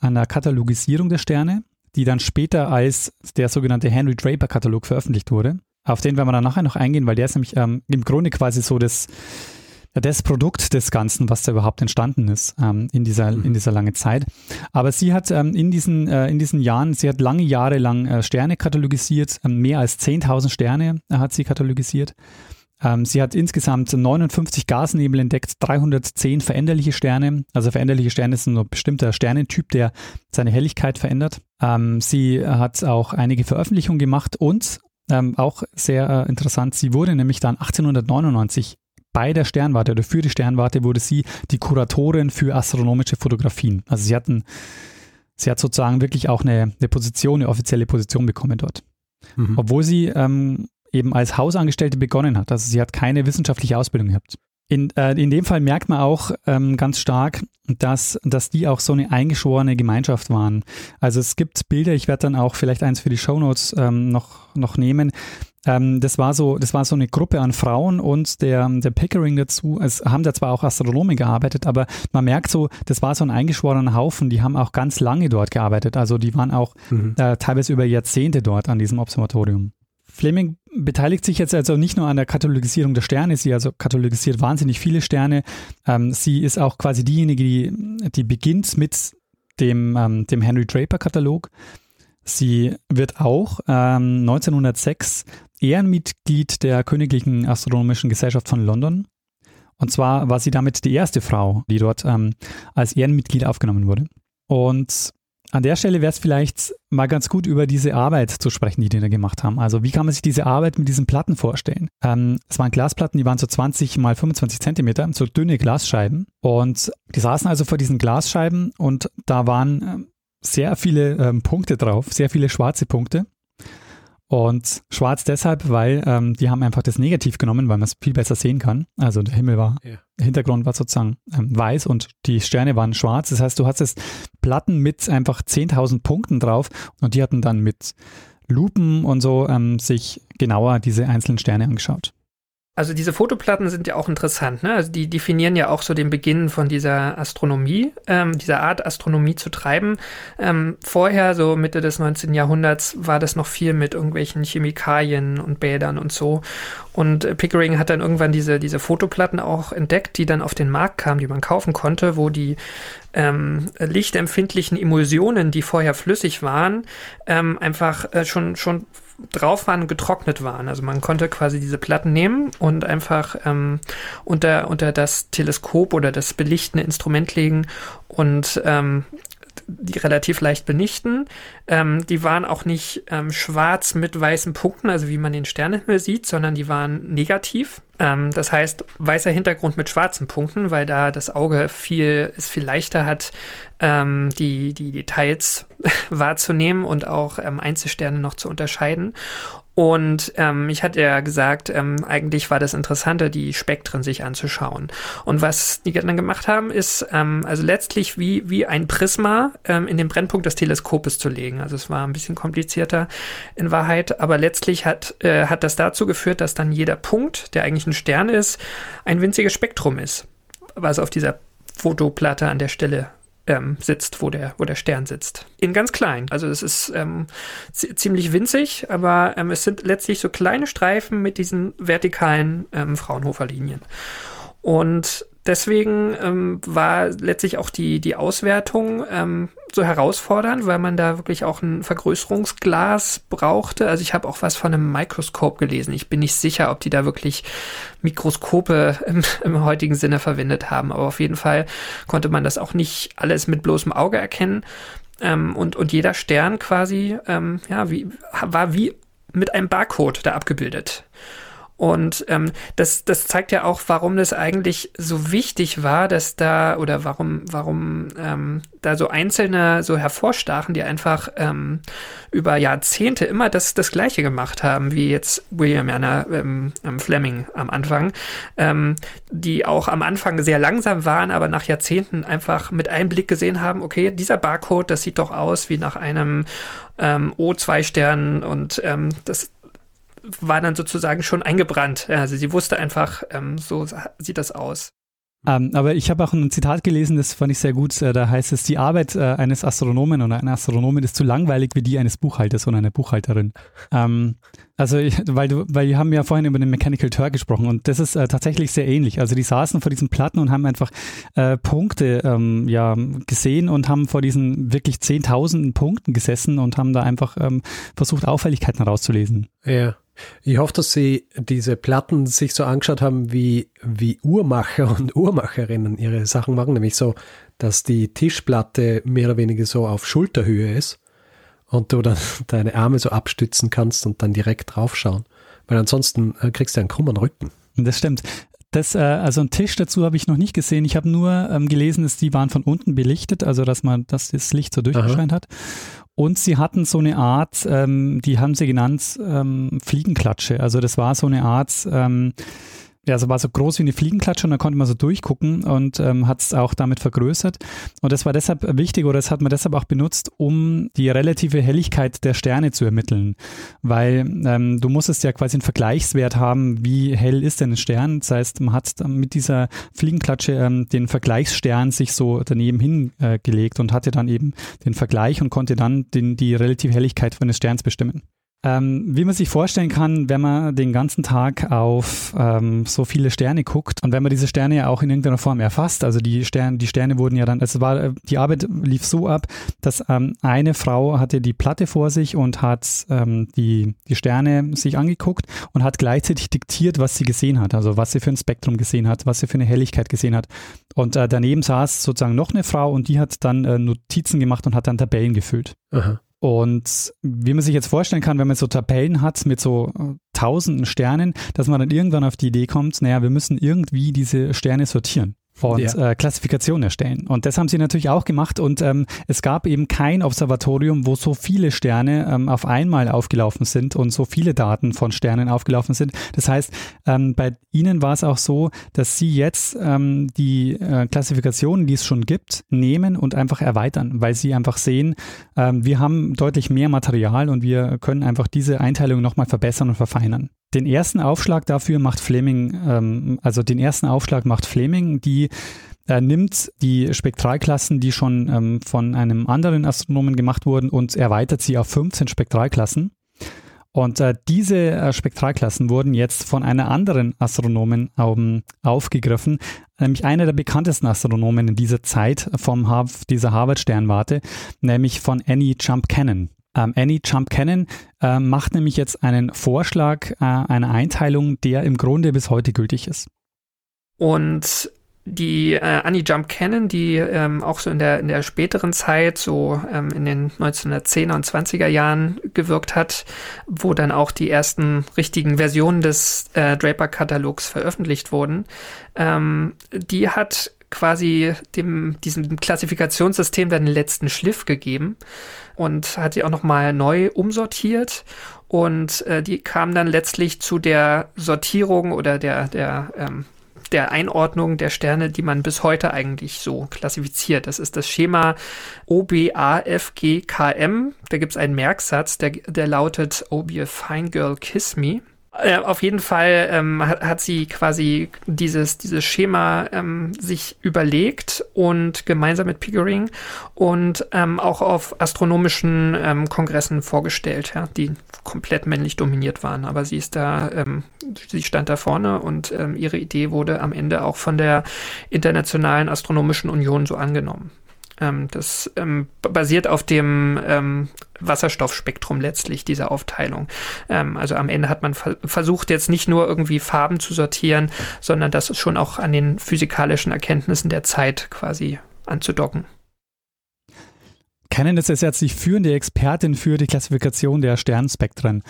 an der Katalogisierung der Sterne, die dann später als der sogenannte Henry Draper Katalog veröffentlicht wurde. Auf den werden wir dann nachher noch eingehen, weil der ist nämlich ähm, im Grunde quasi so das das Produkt des Ganzen, was da überhaupt entstanden ist ähm, in, dieser, mhm. in dieser lange Zeit. Aber sie hat ähm, in, diesen, äh, in diesen Jahren, sie hat lange Jahre lang äh, Sterne katalogisiert, äh, mehr als 10.000 Sterne hat sie katalogisiert. Ähm, sie hat insgesamt 59 Gasnebel entdeckt, 310 veränderliche Sterne. Also veränderliche Sterne sind ein bestimmter Sternentyp, der seine Helligkeit verändert. Ähm, sie hat auch einige Veröffentlichungen gemacht und ähm, auch sehr äh, interessant, sie wurde nämlich dann 1899 bei der Sternwarte oder für die Sternwarte wurde sie die Kuratorin für astronomische Fotografien. Also sie hatten, sie hat sozusagen wirklich auch eine, eine Position, eine offizielle Position bekommen dort. Mhm. Obwohl sie ähm, eben als Hausangestellte begonnen hat. Also sie hat keine wissenschaftliche Ausbildung gehabt. In, äh, in dem Fall merkt man auch ähm, ganz stark, dass, dass die auch so eine eingeschworene Gemeinschaft waren. Also es gibt Bilder, ich werde dann auch vielleicht eins für die Shownotes ähm, noch, noch nehmen. Ähm, das war so, das war so eine Gruppe an Frauen und der, der Pickering dazu. Es haben da zwar auch Astronomen gearbeitet, aber man merkt so, das war so ein eingeschworener Haufen, die haben auch ganz lange dort gearbeitet. Also die waren auch mhm. äh, teilweise über Jahrzehnte dort an diesem Observatorium. Fleming beteiligt sich jetzt also nicht nur an der Katalogisierung der Sterne, sie also katalogisiert wahnsinnig viele Sterne. Ähm, sie ist auch quasi diejenige, die, die beginnt mit dem, ähm, dem Henry Draper Katalog. Sie wird auch ähm, 1906 Ehrenmitglied der Königlichen Astronomischen Gesellschaft von London. Und zwar war sie damit die erste Frau, die dort ähm, als Ehrenmitglied aufgenommen wurde. Und an der Stelle wäre es vielleicht mal ganz gut, über diese Arbeit zu sprechen, die die da gemacht haben. Also wie kann man sich diese Arbeit mit diesen Platten vorstellen? Ähm, es waren Glasplatten, die waren so 20 mal 25 Zentimeter, so dünne Glasscheiben. Und die saßen also vor diesen Glasscheiben und da waren ähm, sehr viele ähm, Punkte drauf, sehr viele schwarze Punkte. Und schwarz deshalb, weil ähm, die haben einfach das Negativ genommen, weil man es viel besser sehen kann. Also der Himmel war, ja. der Hintergrund war sozusagen ähm, weiß und die Sterne waren schwarz. Das heißt, du hattest Platten mit einfach 10.000 Punkten drauf und die hatten dann mit Lupen und so ähm, sich genauer diese einzelnen Sterne angeschaut. Also diese Fotoplatten sind ja auch interessant, ne? Also die definieren ja auch so den Beginn von dieser Astronomie, ähm, dieser Art Astronomie zu treiben. Ähm, vorher, so Mitte des 19. Jahrhunderts, war das noch viel mit irgendwelchen Chemikalien und Bädern und so. Und Pickering hat dann irgendwann diese, diese Fotoplatten auch entdeckt, die dann auf den Markt kamen, die man kaufen konnte, wo die ähm, lichtempfindlichen Emulsionen, die vorher flüssig waren, ähm, einfach äh, schon, schon drauf waren, getrocknet waren. Also man konnte quasi diese Platten nehmen und einfach ähm, unter, unter das Teleskop oder das belichtende Instrument legen und ähm, die relativ leicht benichten. Ähm, die waren auch nicht ähm, schwarz mit weißen Punkten, also wie man den Sternenhimmel sieht, sondern die waren negativ. Ähm, das heißt, weißer Hintergrund mit schwarzen Punkten, weil da das Auge viel, es viel leichter hat, ähm, die, die Details [laughs] wahrzunehmen und auch ähm, Einzelsterne noch zu unterscheiden. Und ähm, ich hatte ja gesagt, ähm, eigentlich war das Interessante, die Spektren sich anzuschauen. Und was die dann gemacht haben, ist ähm, also letztlich wie, wie ein Prisma ähm, in den Brennpunkt des Teleskopes zu legen. Also es war ein bisschen komplizierter in Wahrheit, aber letztlich hat, äh, hat das dazu geführt, dass dann jeder Punkt, der eigentlich ein Stern ist, ein winziges Spektrum ist, was auf dieser Fotoplatte an der Stelle ähm, sitzt, wo der, wo der Stern sitzt. In ganz klein. Also es ist ähm, ziemlich winzig, aber ähm, es sind letztlich so kleine Streifen mit diesen vertikalen ähm, Fraunhofer-Linien. Und deswegen ähm, war letztlich auch die, die Auswertung ähm, so herausfordernd, weil man da wirklich auch ein Vergrößerungsglas brauchte. Also ich habe auch was von einem Mikroskop gelesen. Ich bin nicht sicher, ob die da wirklich Mikroskope im, im heutigen Sinne verwendet haben. Aber auf jeden Fall konnte man das auch nicht alles mit bloßem Auge erkennen. Ähm, und, und jeder Stern quasi, ähm, ja, wie, war wie mit einem Barcode da abgebildet. Und ähm, das, das zeigt ja auch, warum das eigentlich so wichtig war, dass da oder warum, warum ähm, da so einzelne so hervorstachen, die einfach ähm, über Jahrzehnte immer das, das Gleiche gemacht haben, wie jetzt William Anna ähm, ähm, Fleming am Anfang, ähm, die auch am Anfang sehr langsam waren, aber nach Jahrzehnten einfach mit einem Blick gesehen haben, okay, dieser Barcode, das sieht doch aus wie nach einem ähm, O2-Stern und ähm, das war dann sozusagen schon eingebrannt. Also sie wusste einfach, ähm, so sieht das aus. Ähm, aber ich habe auch ein Zitat gelesen, das fand ich sehr gut. Äh, da heißt es, die Arbeit äh, eines Astronomen oder einer Astronomin ist zu langweilig wie die eines Buchhalters oder einer Buchhalterin. Ähm, also, ich, weil, du, weil wir haben ja vorhin über den Mechanical Turk gesprochen und das ist äh, tatsächlich sehr ähnlich. Also die saßen vor diesen Platten und haben einfach äh, Punkte ähm, ja, gesehen und haben vor diesen wirklich zehntausenden Punkten gesessen und haben da einfach ähm, versucht, Auffälligkeiten rauszulesen. Ja. Ich hoffe, dass Sie diese Platten sich so angeschaut haben, wie, wie Uhrmacher und [laughs] Uhrmacherinnen ihre Sachen machen, nämlich so, dass die Tischplatte mehr oder weniger so auf Schulterhöhe ist und du dann [laughs] deine Arme so abstützen kannst und dann direkt draufschauen. Weil ansonsten äh, kriegst du einen krummen Rücken. Das stimmt. Das, äh, also einen Tisch dazu habe ich noch nicht gesehen. Ich habe nur ähm, gelesen, dass die waren von unten belichtet, also dass man, dass das Licht so durchgescheint hat. Und sie hatten so eine Art, ähm, die haben sie genannt, ähm, Fliegenklatsche. Also das war so eine Art, ähm, ja, also war so groß wie eine Fliegenklatsche und da konnte man so durchgucken und ähm, hat es auch damit vergrößert. Und das war deshalb wichtig oder das hat man deshalb auch benutzt, um die relative Helligkeit der Sterne zu ermitteln. Weil ähm, du musstest ja quasi einen Vergleichswert haben, wie hell ist denn ein Stern. Das heißt, man hat mit dieser Fliegenklatsche ähm, den Vergleichsstern sich so daneben hingelegt und hatte dann eben den Vergleich und konnte dann den, die relative Helligkeit eines Sterns bestimmen. Ähm, wie man sich vorstellen kann, wenn man den ganzen Tag auf ähm, so viele Sterne guckt und wenn man diese Sterne ja auch in irgendeiner Form erfasst, also die Sterne, die Sterne wurden ja dann, also war, die Arbeit lief so ab, dass ähm, eine Frau hatte die Platte vor sich und hat ähm, die, die Sterne sich angeguckt und hat gleichzeitig diktiert, was sie gesehen hat, also was sie für ein Spektrum gesehen hat, was sie für eine Helligkeit gesehen hat. Und äh, daneben saß sozusagen noch eine Frau und die hat dann äh, Notizen gemacht und hat dann Tabellen gefüllt. Aha. Und wie man sich jetzt vorstellen kann, wenn man so Tabellen hat mit so äh, tausenden Sternen, dass man dann irgendwann auf die Idee kommt, naja, wir müssen irgendwie diese Sterne sortieren und ja. äh, Klassifikation erstellen. Und das haben sie natürlich auch gemacht und ähm, es gab eben kein Observatorium, wo so viele Sterne ähm, auf einmal aufgelaufen sind und so viele Daten von Sternen aufgelaufen sind. Das heißt, ähm, bei ihnen war es auch so, dass sie jetzt ähm, die äh, Klassifikationen, die es schon gibt, nehmen und einfach erweitern, weil sie einfach sehen, ähm, wir haben deutlich mehr Material und wir können einfach diese Einteilung nochmal verbessern und verfeinern. Den ersten Aufschlag dafür macht Fleming, ähm, also den ersten Aufschlag macht Fleming, die er nimmt die Spektralklassen, die schon ähm, von einem anderen Astronomen gemacht wurden und erweitert sie auf 15 Spektralklassen. Und äh, diese äh, Spektralklassen wurden jetzt von einer anderen Astronomin ähm, aufgegriffen, nämlich einer der bekanntesten Astronomen in dieser Zeit vom dieser Harvard-Sternwarte, nämlich von Annie Jump Cannon. Ähm, Annie Jump Cannon äh, macht nämlich jetzt einen Vorschlag äh, einer Einteilung, der im Grunde bis heute gültig ist. Und die äh, Annie Jump Cannon, die ähm, auch so in der, in der späteren Zeit, so ähm, in den 1910er und 20er Jahren gewirkt hat, wo dann auch die ersten richtigen Versionen des äh, Draper-Katalogs veröffentlicht wurden, ähm, die hat quasi dem, diesem Klassifikationssystem dann den letzten Schliff gegeben und hat sie auch nochmal neu umsortiert. Und äh, die kam dann letztlich zu der Sortierung oder der, der, ähm, der Einordnung der Sterne, die man bis heute eigentlich so klassifiziert. Das ist das Schema OBAFGKM. Da gibt es einen Merksatz, der, der lautet Oh be a fine girl, kiss me. Äh, auf jeden Fall ähm, hat, hat, sie quasi dieses, dieses Schema ähm, sich überlegt und gemeinsam mit Pickering und ähm, auch auf astronomischen ähm, Kongressen vorgestellt, ja, die komplett männlich dominiert waren. Aber sie ist da, ähm, sie stand da vorne und ähm, ihre Idee wurde am Ende auch von der Internationalen Astronomischen Union so angenommen. Ähm, das ähm, basiert auf dem ähm, Wasserstoffspektrum letztlich, diese Aufteilung. Ähm, also am Ende hat man ver versucht, jetzt nicht nur irgendwie Farben zu sortieren, sondern das schon auch an den physikalischen Erkenntnissen der Zeit quasi anzudocken. Cannon ist jetzt die führende Expertin für die Klassifikation der Sternspektren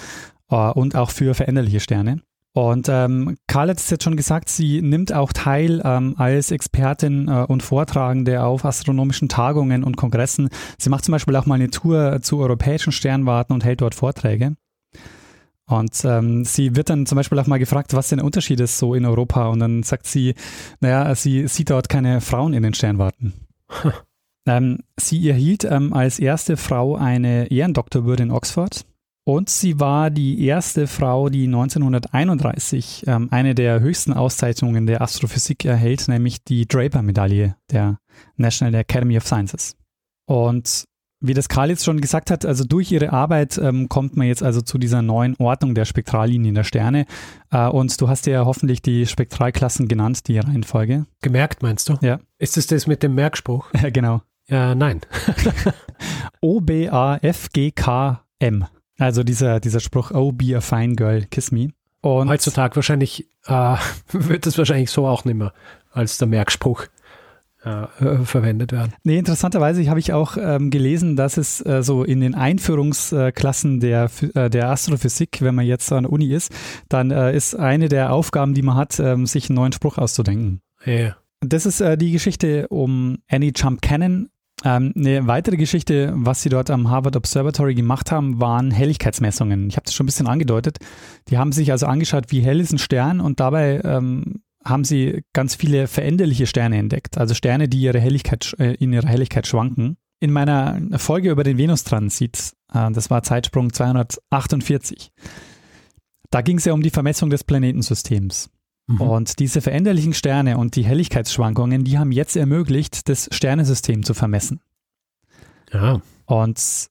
äh, und auch für veränderliche Sterne. Und ähm, Karl hat es jetzt schon gesagt, sie nimmt auch teil ähm, als Expertin äh, und Vortragende auf astronomischen Tagungen und Kongressen. Sie macht zum Beispiel auch mal eine Tour zu europäischen Sternwarten und hält dort Vorträge. Und ähm, sie wird dann zum Beispiel auch mal gefragt, was denn der Unterschied ist so in Europa. Und dann sagt sie, naja, sie sieht dort keine Frauen in den Sternwarten. [laughs] ähm, sie erhielt ähm, als erste Frau eine Ehrendoktorwürde in Oxford und sie war die erste Frau, die 1931 ähm, eine der höchsten Auszeichnungen der Astrophysik erhält, nämlich die Draper-Medaille der National Academy of Sciences. Und wie das Karl jetzt schon gesagt hat, also durch ihre Arbeit ähm, kommt man jetzt also zu dieser neuen Ordnung der Spektrallinien der Sterne. Äh, und du hast ja hoffentlich die Spektralklassen genannt, die Reihenfolge. Gemerkt, meinst du? Ja. Ist es das mit dem Merkspruch? Ja, [laughs] genau. Ja, nein. [laughs] O, B, A, F, G, K, M. Also dieser, dieser Spruch, oh, be a fine girl, kiss me. Und Heutzutage wahrscheinlich äh, [laughs] wird es wahrscheinlich so auch nicht mehr als der Merkspruch äh, äh verwendet werden. Nee, interessanterweise habe ich auch ähm, gelesen, dass es äh, so in den Einführungsklassen der, äh, der Astrophysik, wenn man jetzt an der Uni ist, dann äh, ist eine der Aufgaben, die man hat, ähm, sich einen neuen Spruch auszudenken. Ja. Das ist die Geschichte um Annie Jump Cannon ähm, eine weitere Geschichte, was sie dort am Harvard Observatory gemacht haben, waren Helligkeitsmessungen. Ich habe das schon ein bisschen angedeutet. Die haben sich also angeschaut, wie hell ist ein Stern und dabei ähm, haben sie ganz viele veränderliche Sterne entdeckt. Also Sterne, die ihre Helligkeit, äh, in ihrer Helligkeit schwanken. In meiner Folge über den Venustransit, äh, das war Zeitsprung 248, da ging es ja um die Vermessung des Planetensystems. Mhm. Und diese veränderlichen Sterne und die Helligkeitsschwankungen, die haben jetzt ermöglicht, das Sternensystem zu vermessen. Ja. Und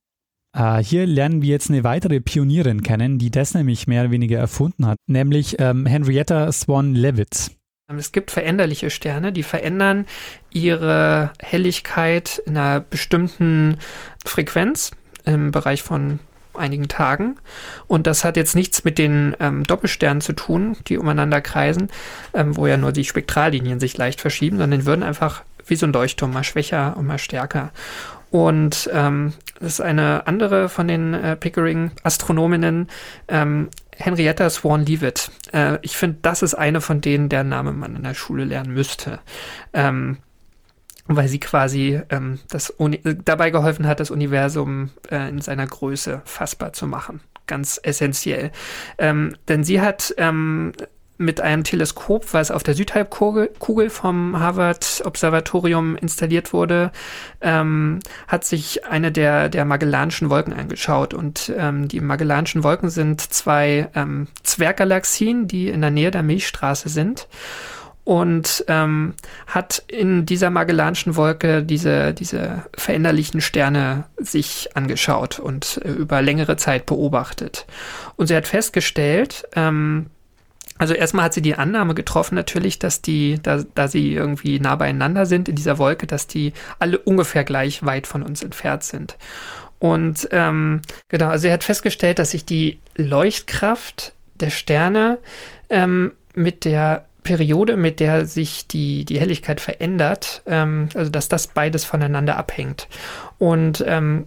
äh, hier lernen wir jetzt eine weitere Pionierin kennen, die das nämlich mehr oder weniger erfunden hat, nämlich ähm, Henrietta Swan Leavitt. Es gibt veränderliche Sterne, die verändern ihre Helligkeit in einer bestimmten Frequenz im Bereich von einigen Tagen. Und das hat jetzt nichts mit den ähm, Doppelsternen zu tun, die umeinander kreisen, ähm, wo ja nur die Spektrallinien sich leicht verschieben, sondern würden einfach wie so ein Leuchtturm mal schwächer und mal stärker. Und ähm, das ist eine andere von den äh, Pickering-Astronominnen, ähm, Henrietta Swan Leavitt. Äh, ich finde, das ist eine von denen, deren Name man in der Schule lernen müsste. Ähm, weil sie quasi ähm, das Uni dabei geholfen hat, das Universum äh, in seiner Größe fassbar zu machen. Ganz essentiell. Ähm, denn sie hat ähm, mit einem Teleskop, was auf der Südhalbkugel vom Harvard Observatorium installiert wurde, ähm, hat sich eine der, der Magellanischen Wolken angeschaut. Und ähm, die Magellanischen Wolken sind zwei ähm, Zwerggalaxien, die in der Nähe der Milchstraße sind und ähm, hat in dieser Magellanischen Wolke diese, diese veränderlichen Sterne sich angeschaut und äh, über längere Zeit beobachtet. Und sie hat festgestellt, ähm, also erstmal hat sie die Annahme getroffen natürlich, dass die, da, da sie irgendwie nah beieinander sind in dieser Wolke, dass die alle ungefähr gleich weit von uns entfernt sind. Und ähm, genau, also sie hat festgestellt, dass sich die Leuchtkraft der Sterne ähm, mit der Periode, mit der sich die, die Helligkeit verändert, ähm, also dass das beides voneinander abhängt. Und ähm,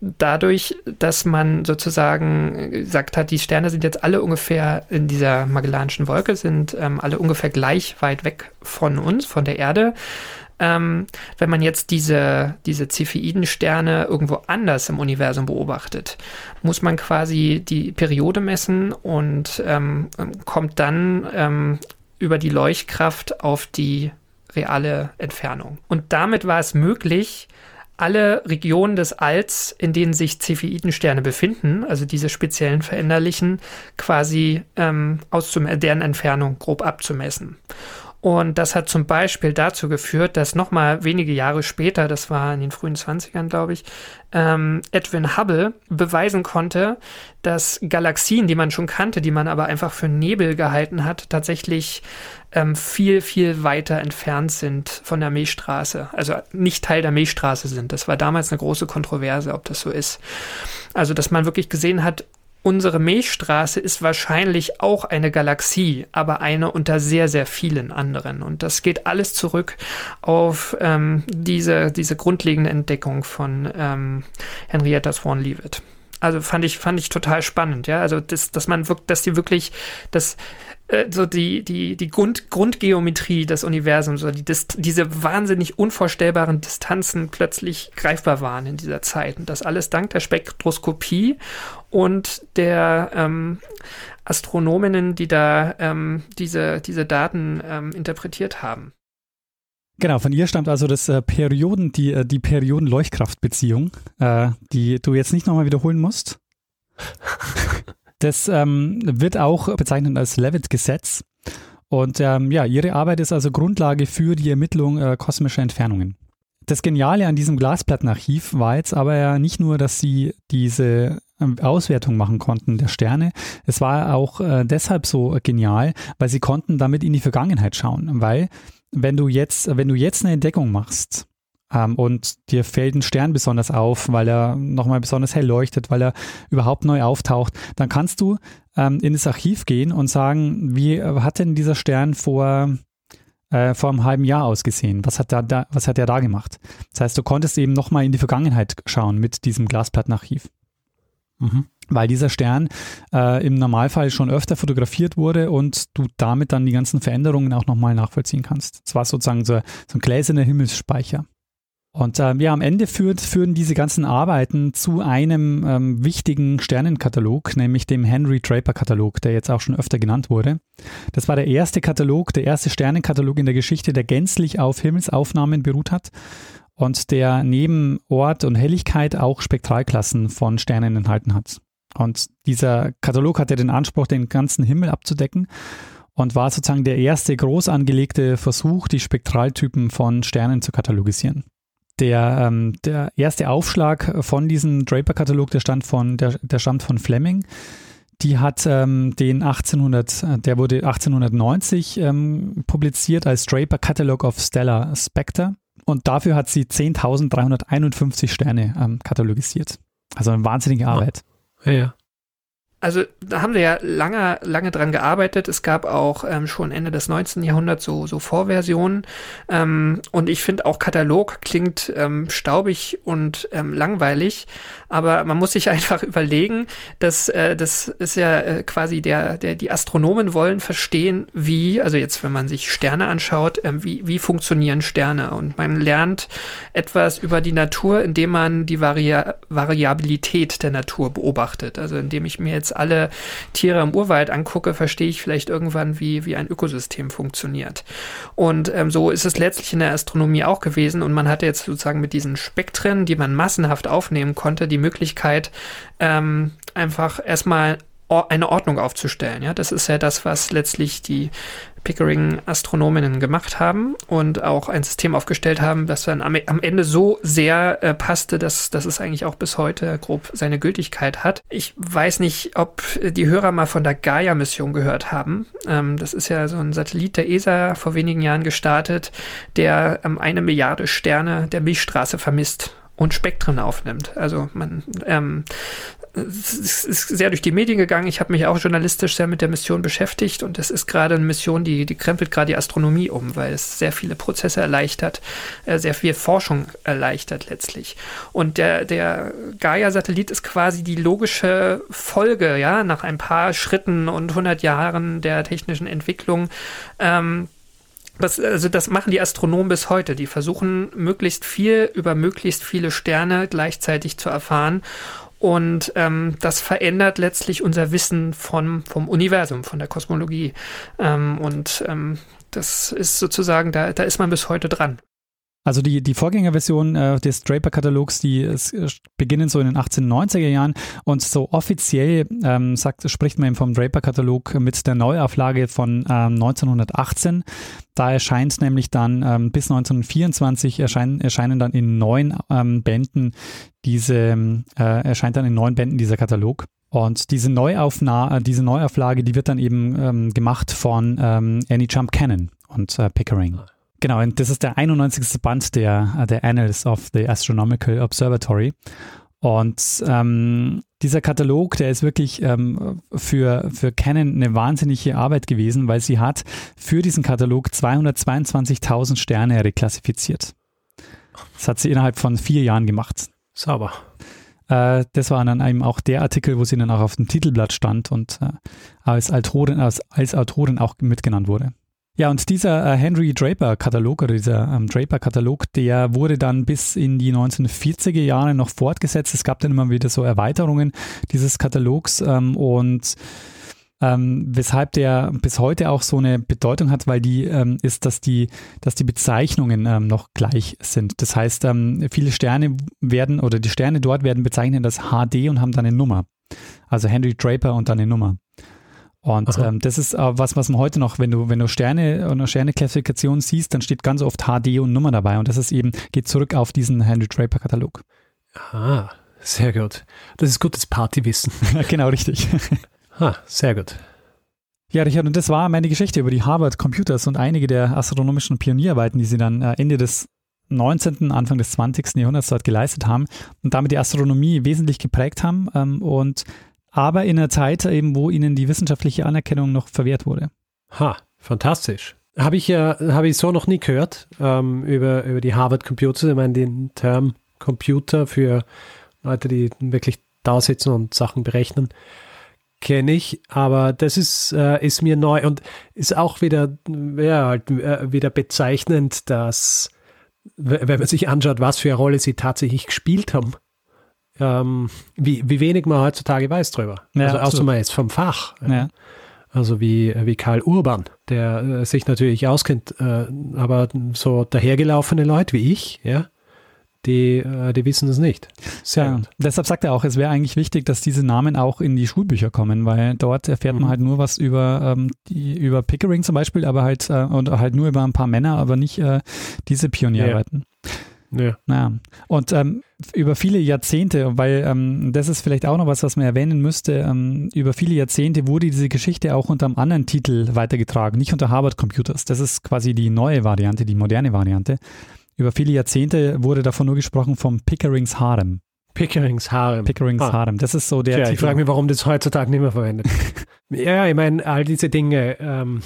dadurch, dass man sozusagen gesagt hat, die Sterne sind jetzt alle ungefähr in dieser Magellanischen Wolke, sind ähm, alle ungefähr gleich weit weg von uns, von der Erde. Ähm, wenn man jetzt diese, diese Cepheiden-Sterne irgendwo anders im Universum beobachtet, muss man quasi die Periode messen und ähm, kommt dann ähm, über die Leuchtkraft auf die reale Entfernung. Und damit war es möglich, alle Regionen des Alls, in denen sich Cepheidensterne befinden, also diese speziellen Veränderlichen, quasi ähm, aus deren Entfernung grob abzumessen. Und das hat zum Beispiel dazu geführt, dass nochmal wenige Jahre später, das war in den frühen 20ern, glaube ich, ähm, Edwin Hubble beweisen konnte, dass Galaxien, die man schon kannte, die man aber einfach für Nebel gehalten hat, tatsächlich ähm, viel, viel weiter entfernt sind von der Milchstraße. Also nicht Teil der Milchstraße sind. Das war damals eine große Kontroverse, ob das so ist. Also, dass man wirklich gesehen hat, Unsere Milchstraße ist wahrscheinlich auch eine Galaxie, aber eine unter sehr, sehr vielen anderen. Und das geht alles zurück auf ähm, diese, diese grundlegende Entdeckung von ähm, Henrietta Swan Leavitt. Also fand ich, fand ich total spannend, ja. Also, das, dass man wirkt, dass die wirklich, das, äh, so die, die, die Grund, Grundgeometrie des Universums, so die, Dist diese wahnsinnig unvorstellbaren Distanzen plötzlich greifbar waren in dieser Zeit. Und das alles dank der Spektroskopie und der ähm, Astronominnen, die da ähm, diese, diese Daten ähm, interpretiert haben. Genau, von ihr stammt also das äh, Perioden, die, äh, die Perioden-Leuchtkraft-Beziehung, äh, die du jetzt nicht nochmal wiederholen musst. [laughs] Das ähm, wird auch bezeichnet als Levitt-Gesetz. Und ähm, ja, ihre Arbeit ist also Grundlage für die Ermittlung äh, kosmischer Entfernungen. Das Geniale an diesem Glasplattenarchiv war jetzt aber ja nicht nur, dass sie diese ähm, Auswertung machen konnten der Sterne. Es war auch äh, deshalb so genial, weil sie konnten damit in die Vergangenheit schauen. Weil wenn du jetzt, wenn du jetzt eine Entdeckung machst ähm, und dir fällt ein Stern besonders auf, weil er nochmal besonders hell leuchtet, weil er überhaupt neu auftaucht, dann kannst du ähm, in das Archiv gehen und sagen, wie hat denn dieser Stern vor äh, vor einem halben Jahr ausgesehen? Was hat, da, da, was hat er da gemacht? Das heißt, du konntest eben nochmal in die Vergangenheit schauen mit diesem Glasplattenarchiv. Mhm. Weil dieser Stern äh, im Normalfall schon öfter fotografiert wurde und du damit dann die ganzen Veränderungen auch nochmal nachvollziehen kannst. Es war sozusagen so, so ein gläserner Himmelsspeicher. Und ähm, ja, am Ende führt, führen diese ganzen Arbeiten zu einem ähm, wichtigen Sternenkatalog, nämlich dem Henry Draper Katalog, der jetzt auch schon öfter genannt wurde. Das war der erste Katalog, der erste Sternenkatalog in der Geschichte, der gänzlich auf Himmelsaufnahmen beruht hat und der neben Ort und Helligkeit auch Spektralklassen von Sternen enthalten hat. Und dieser Katalog hatte den Anspruch, den ganzen Himmel abzudecken und war sozusagen der erste groß angelegte Versuch, die Spektraltypen von Sternen zu katalogisieren. Der, ähm, der erste Aufschlag von diesem Draper-Katalog, der, der, der stammt von Fleming. Die hat ähm, den 1800, der wurde 1890 ähm, publiziert als Draper Catalog of Stellar Spectre. Und dafür hat sie 10.351 Sterne ähm, katalogisiert. Also eine wahnsinnige Arbeit. Ja, ja. Also da haben wir ja lange, lange dran gearbeitet. Es gab auch ähm, schon Ende des 19. Jahrhunderts so, so Vorversionen. Ähm, und ich finde auch Katalog klingt ähm, staubig und ähm, langweilig. Aber man muss sich [laughs] einfach überlegen, dass äh, das ist ja äh, quasi der, der, die Astronomen wollen verstehen, wie, also jetzt, wenn man sich Sterne anschaut, äh, wie, wie funktionieren Sterne. Und man lernt etwas über die Natur, indem man die Varia Variabilität der Natur beobachtet. Also indem ich mir jetzt alle Tiere im Urwald angucke, verstehe ich vielleicht irgendwann, wie, wie ein Ökosystem funktioniert. Und ähm, so ist es letztlich in der Astronomie auch gewesen. Und man hatte jetzt sozusagen mit diesen Spektren, die man massenhaft aufnehmen konnte, die Möglichkeit, ähm, einfach erstmal eine Ordnung aufzustellen. Ja, das ist ja das, was letztlich die Pickering-Astronominnen gemacht haben und auch ein System aufgestellt haben, das dann am, am Ende so sehr äh, passte, dass, dass es eigentlich auch bis heute grob seine Gültigkeit hat. Ich weiß nicht, ob die Hörer mal von der Gaia-Mission gehört haben. Ähm, das ist ja so ein Satellit der ESA vor wenigen Jahren gestartet, der ähm, eine Milliarde Sterne der Milchstraße vermisst und Spektren aufnimmt. Also man ähm, es ist sehr durch die Medien gegangen. Ich habe mich auch journalistisch sehr mit der Mission beschäftigt und es ist gerade eine Mission, die, die krempelt gerade die Astronomie um, weil es sehr viele Prozesse erleichtert, äh, sehr viel Forschung erleichtert letztlich. Und der, der Gaia-Satellit ist quasi die logische Folge, ja, nach ein paar Schritten und 100 Jahren der technischen Entwicklung. Ähm, das, also das machen die Astronomen bis heute. Die versuchen möglichst viel über möglichst viele Sterne gleichzeitig zu erfahren und ähm, das verändert letztlich unser Wissen von, vom Universum, von der Kosmologie. Ähm, und ähm, das ist sozusagen, da, da ist man bis heute dran. Also die, die Vorgängerversion äh, des Draper-Katalogs, die ist, äh, beginnen so in den 1890er Jahren und so offiziell ähm, sagt, spricht man eben vom Draper-Katalog mit der Neuauflage von ähm, 1918. Da erscheint nämlich dann ähm, bis 1924 erscheinen, erscheinen dann in neun ähm, Bänden diese, äh, erscheint dann in neun Bänden dieser Katalog. Und diese Neuaufnahme, äh, diese Neuauflage, die wird dann eben ähm, gemacht von ähm, Annie Jump Cannon und äh, Pickering. Genau, und das ist der 91. Band der, der Annals of the Astronomical Observatory. Und ähm, dieser Katalog, der ist wirklich ähm, für, für Canon eine wahnsinnige Arbeit gewesen, weil sie hat für diesen Katalog 222.000 Sterne reklassifiziert. Das hat sie innerhalb von vier Jahren gemacht. Sauber. Äh, das war dann eben auch der Artikel, wo sie dann auch auf dem Titelblatt stand und äh, als, Autorin, als, als Autorin auch mitgenannt wurde. Ja, und dieser äh, Henry Draper-Katalog oder dieser ähm, Draper-Katalog, der wurde dann bis in die 1940er Jahre noch fortgesetzt. Es gab dann immer wieder so Erweiterungen dieses Katalogs ähm, und ähm, weshalb der bis heute auch so eine Bedeutung hat, weil die ähm, ist, dass die, dass die Bezeichnungen ähm, noch gleich sind. Das heißt, ähm, viele Sterne werden oder die Sterne dort werden bezeichnet als HD und haben dann eine Nummer. Also Henry Draper und dann eine Nummer. Und ähm, das ist äh, was, was man heute noch, wenn du, wenn du Sterne oder Sterneklassifikation siehst, dann steht ganz oft HD und Nummer dabei. Und das ist eben, geht zurück auf diesen Henry Draper Katalog. Ah, sehr gut. Das ist gutes Partywissen. [laughs] genau, richtig. [laughs] ah, sehr gut. Ja, Richard, und das war meine Geschichte über die Harvard Computers und einige der astronomischen Pionierarbeiten, die sie dann äh, Ende des 19., Anfang des 20. Jahrhunderts dort geleistet haben und damit die Astronomie wesentlich geprägt haben. Ähm, und aber in einer Zeit eben, wo ihnen die wissenschaftliche Anerkennung noch verwehrt wurde. Ha, fantastisch. Habe ich ja, habe ich so noch nie gehört ähm, über, über die Harvard Computer. Ich meine, den Term Computer für Leute, die wirklich da sitzen und Sachen berechnen, kenne ich, aber das ist, äh, ist mir neu und ist auch wieder, ja, halt, äh, wieder bezeichnend, dass, wenn man sich anschaut, was für eine Rolle sie tatsächlich gespielt haben, ähm, wie, wie wenig man heutzutage weiß drüber. Ja, also außer man ist vom Fach. Ja. Also wie, wie Karl Urban, der äh, sich natürlich auskennt, äh, aber so dahergelaufene Leute wie ich, ja, die, äh, die wissen es nicht. Sehr ja, deshalb sagt er auch, es wäre eigentlich wichtig, dass diese Namen auch in die Schulbücher kommen, weil dort erfährt mhm. man halt nur was über, ähm, die, über Pickering zum Beispiel, aber halt, äh, und halt nur über ein paar Männer, aber nicht äh, diese Pionierarbeiten. Ja. Ja. ja. Und ähm, über viele Jahrzehnte, weil ähm, das ist vielleicht auch noch was, was man erwähnen müsste, ähm, über viele Jahrzehnte wurde diese Geschichte auch unter einem anderen Titel weitergetragen, nicht unter Harvard Computers. Das ist quasi die neue Variante, die moderne Variante. Über viele Jahrzehnte wurde davon nur gesprochen vom Pickerings Harem. Pickerings Harem. Pickerings ah. Harem. Das ist so der. Ja, ich frage mich, warum das heutzutage nicht mehr verwendet. [laughs] ja, ich meine, all diese Dinge ähm,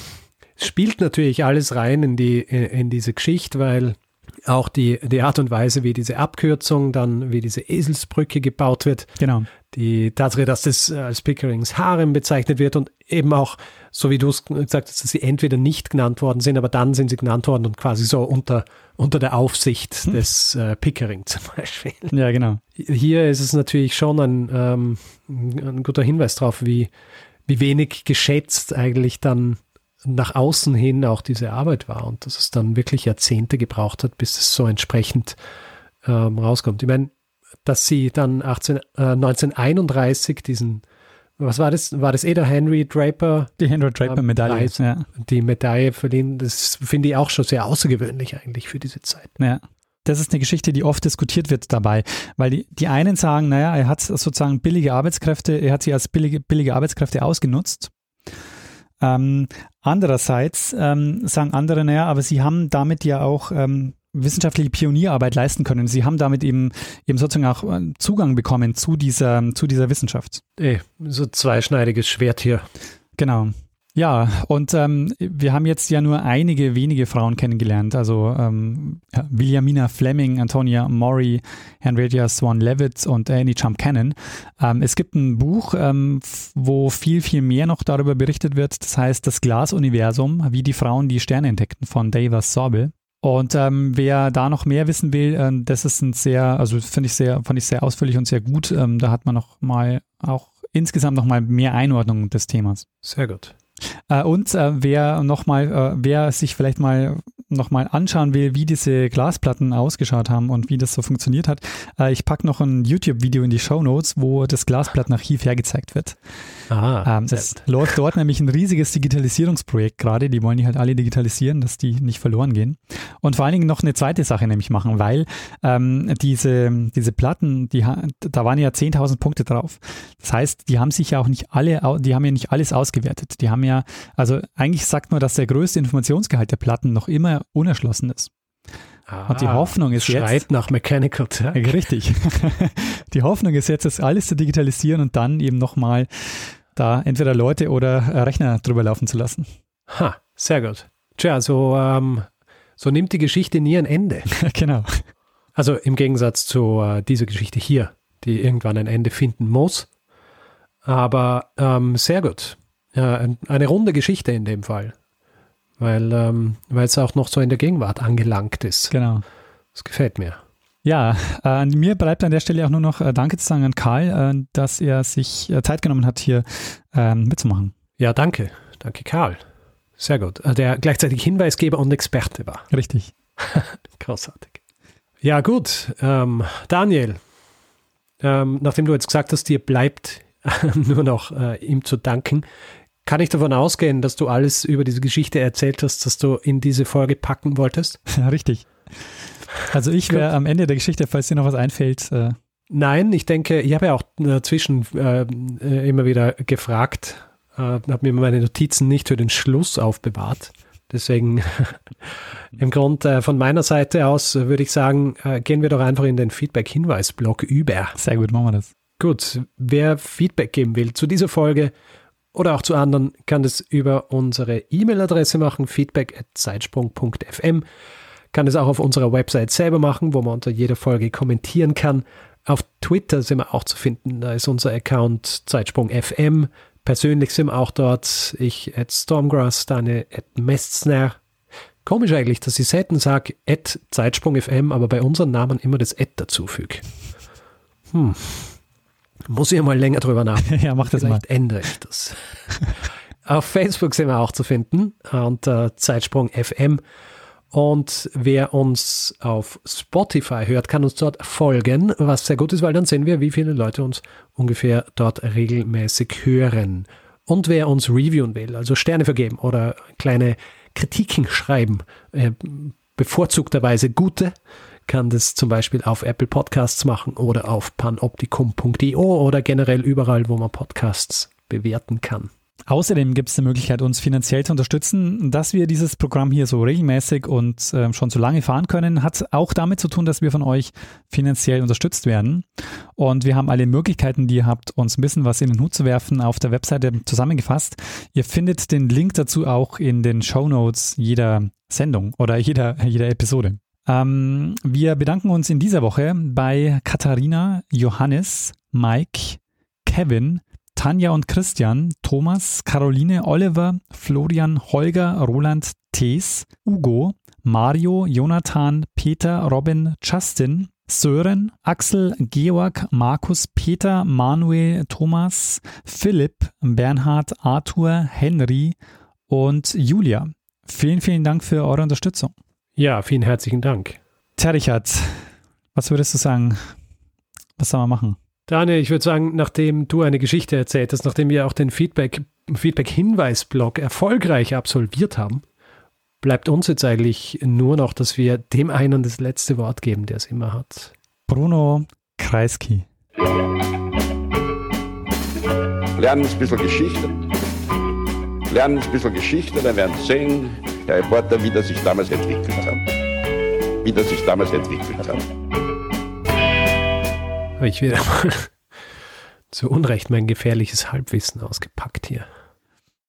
spielt natürlich alles rein in die in diese Geschichte, weil auch die, die Art und Weise, wie diese Abkürzung, dann wie diese Eselsbrücke gebaut wird. Genau. Die Tatsache, dass das als Pickerings Harem bezeichnet wird und eben auch, so wie du es gesagt hast, dass sie entweder nicht genannt worden sind, aber dann sind sie genannt worden und quasi so unter, unter der Aufsicht hm. des äh, Pickering [laughs] zum Beispiel. Ja, genau. Hier ist es natürlich schon ein, ähm, ein guter Hinweis darauf, wie, wie wenig geschätzt eigentlich dann nach außen hin auch diese Arbeit war und dass es dann wirklich Jahrzehnte gebraucht hat, bis es so entsprechend ähm, rauskommt. Ich meine, dass sie dann 18, äh, 1931 diesen, was war das? War das eh der Henry Draper? Die Henry Draper ähm, Medaille, ja. Die Medaille verliehen, das finde ich auch schon sehr außergewöhnlich eigentlich für diese Zeit. Ja. Das ist eine Geschichte, die oft diskutiert wird dabei, weil die, die einen sagen, naja, er hat sozusagen billige Arbeitskräfte, er hat sie als billige, billige Arbeitskräfte ausgenutzt ähm, andererseits ähm, sagen andere, naja, aber sie haben damit ja auch ähm, wissenschaftliche Pionierarbeit leisten können. Sie haben damit eben, eben sozusagen auch äh, Zugang bekommen zu dieser, zu dieser Wissenschaft. Ey, so zweischneidiges Schwert hier. Genau. Ja, und ähm, wir haben jetzt ja nur einige wenige Frauen kennengelernt. Also ähm, Williamina Fleming, Antonia Mori, Henrietta Swan Levitt und Annie Chump Cannon. Ähm, es gibt ein Buch, ähm, wo viel, viel mehr noch darüber berichtet wird. Das heißt Das Glasuniversum, wie die Frauen die Sterne entdeckten von Davis Sorbel. Und ähm, wer da noch mehr wissen will, äh, das ist ein sehr, also finde ich sehr, fand ich sehr ausführlich und sehr gut. Ähm, da hat man noch mal auch insgesamt noch mal mehr Einordnung des Themas. Sehr gut. Äh, und äh, wer nochmal, äh, wer sich vielleicht mal nochmal anschauen will, wie diese Glasplatten ausgeschaut haben und wie das so funktioniert hat, äh, ich packe noch ein YouTube-Video in die Show Notes, wo das Glasplattenarchiv hergezeigt wird. Ah, ähm, es läuft dort nämlich ein riesiges Digitalisierungsprojekt gerade. Die wollen die halt alle digitalisieren, dass die nicht verloren gehen. Und vor allen Dingen noch eine zweite Sache nämlich machen, weil ähm, diese, diese Platten, die, da waren ja 10.000 Punkte drauf. Das heißt, die haben sich ja auch nicht alle, die haben ja nicht alles ausgewertet. Die haben ja, also eigentlich sagt man, dass der größte Informationsgehalt der Platten noch immer unerschlossen ist. Ah, und die Hoffnung ist schreit jetzt. nach Mechanical Turk. [laughs] Richtig. [laughs] die Hoffnung ist jetzt, das alles zu digitalisieren und dann eben nochmal da entweder Leute oder Rechner drüber laufen zu lassen. Ha, sehr gut. Tja, so, ähm, so nimmt die Geschichte nie ein Ende. [laughs] genau. Also im Gegensatz zu äh, dieser Geschichte hier, die irgendwann ein Ende finden muss. Aber ähm, sehr gut. Ja, eine runde Geschichte in dem Fall weil ähm, es auch noch so in der Gegenwart angelangt ist. Genau. Das gefällt mir. Ja, äh, mir bleibt an der Stelle auch nur noch äh, Danke zu sagen an Karl, äh, dass er sich äh, Zeit genommen hat, hier ähm, mitzumachen. Ja, danke. Danke, Karl. Sehr gut. Äh, der gleichzeitig Hinweisgeber und Experte war. Richtig. [laughs] Großartig. Ja, gut. Ähm, Daniel, ähm, nachdem du jetzt gesagt hast, dir bleibt [laughs] nur noch äh, ihm zu danken, kann ich davon ausgehen, dass du alles über diese Geschichte erzählt hast, dass du in diese Folge packen wolltest? [laughs] Ja, richtig. Also ich wäre am Ende der Geschichte, falls dir noch was einfällt. Äh Nein, ich denke, ich habe ja auch dazwischen äh, äh, immer wieder gefragt, äh, habe mir meine Notizen nicht für den Schluss aufbewahrt. Deswegen [laughs] im Grund äh, von meiner Seite aus würde ich sagen, äh, gehen wir doch einfach in den Feedback-Hinweis-Blog über. Sehr gut, machen wir das. Gut, wer Feedback geben will zu dieser Folge, oder auch zu anderen kann das über unsere E-Mail-Adresse machen, feedback.zeitsprung.fm. Kann es auch auf unserer Website selber machen, wo man unter jeder Folge kommentieren kann. Auf Twitter sind wir auch zu finden. Da ist unser Account Zeitsprung.fm. Persönlich sind wir auch dort. Ich at Stormgrass, deine at Mestner. Komisch eigentlich, dass ich selten sage at Zeitsprung.fm, aber bei unseren Namen immer das at dazufüge. Hm. Muss ich mal länger drüber nachdenken. [laughs] ja, mach das Vielleicht mal. ändere ich das. [laughs] Auf Facebook sind wir auch zu finden unter Zeitsprung FM. Und wer uns auf Spotify hört, kann uns dort folgen, was sehr gut ist, weil dann sehen wir, wie viele Leute uns ungefähr dort regelmäßig hören. Und wer uns reviewen will, also Sterne vergeben oder kleine Kritiken schreiben, äh, bevorzugterweise gute, kann das zum Beispiel auf Apple Podcasts machen oder auf panoptikum.io oder generell überall, wo man Podcasts bewerten kann. Außerdem gibt es die Möglichkeit, uns finanziell zu unterstützen. Dass wir dieses Programm hier so regelmäßig und äh, schon so lange fahren können, hat auch damit zu tun, dass wir von euch finanziell unterstützt werden. Und wir haben alle Möglichkeiten, die ihr habt, uns ein bisschen was in den Hut zu werfen, auf der Webseite zusammengefasst. Ihr findet den Link dazu auch in den Show Notes jeder Sendung oder jeder, jeder Episode. Ähm, wir bedanken uns in dieser Woche bei Katharina, Johannes, Mike, Kevin, Tanja und Christian, Thomas, Caroline, Oliver, Florian, Holger, Roland, Thees, Ugo, Mario, Jonathan, Peter, Robin, Justin, Sören, Axel, Georg, Markus, Peter, Manuel, Thomas, Philipp, Bernhard, Arthur, Henry und Julia. Vielen, vielen Dank für eure Unterstützung. Ja, vielen herzlichen Dank. Tja, Richard, was würdest du sagen? Was soll man machen? Daniel, ich würde sagen, nachdem du eine Geschichte erzählt hast, nachdem wir auch den Feedback, Feedback-Hinweis-Blog erfolgreich absolviert haben, bleibt uns jetzt eigentlich nur noch, dass wir dem einen das letzte Wort geben, der es immer hat. Bruno Kreisky. Lernen ein bisschen Geschichte. Lernen ein bisschen Geschichte, dann werden Sie sehen, der Reporter, wie das sich damals entwickelt hat. Wie das sich damals entwickelt hat. Habe ich wieder mal [laughs] zu Unrecht mein gefährliches Halbwissen ausgepackt hier.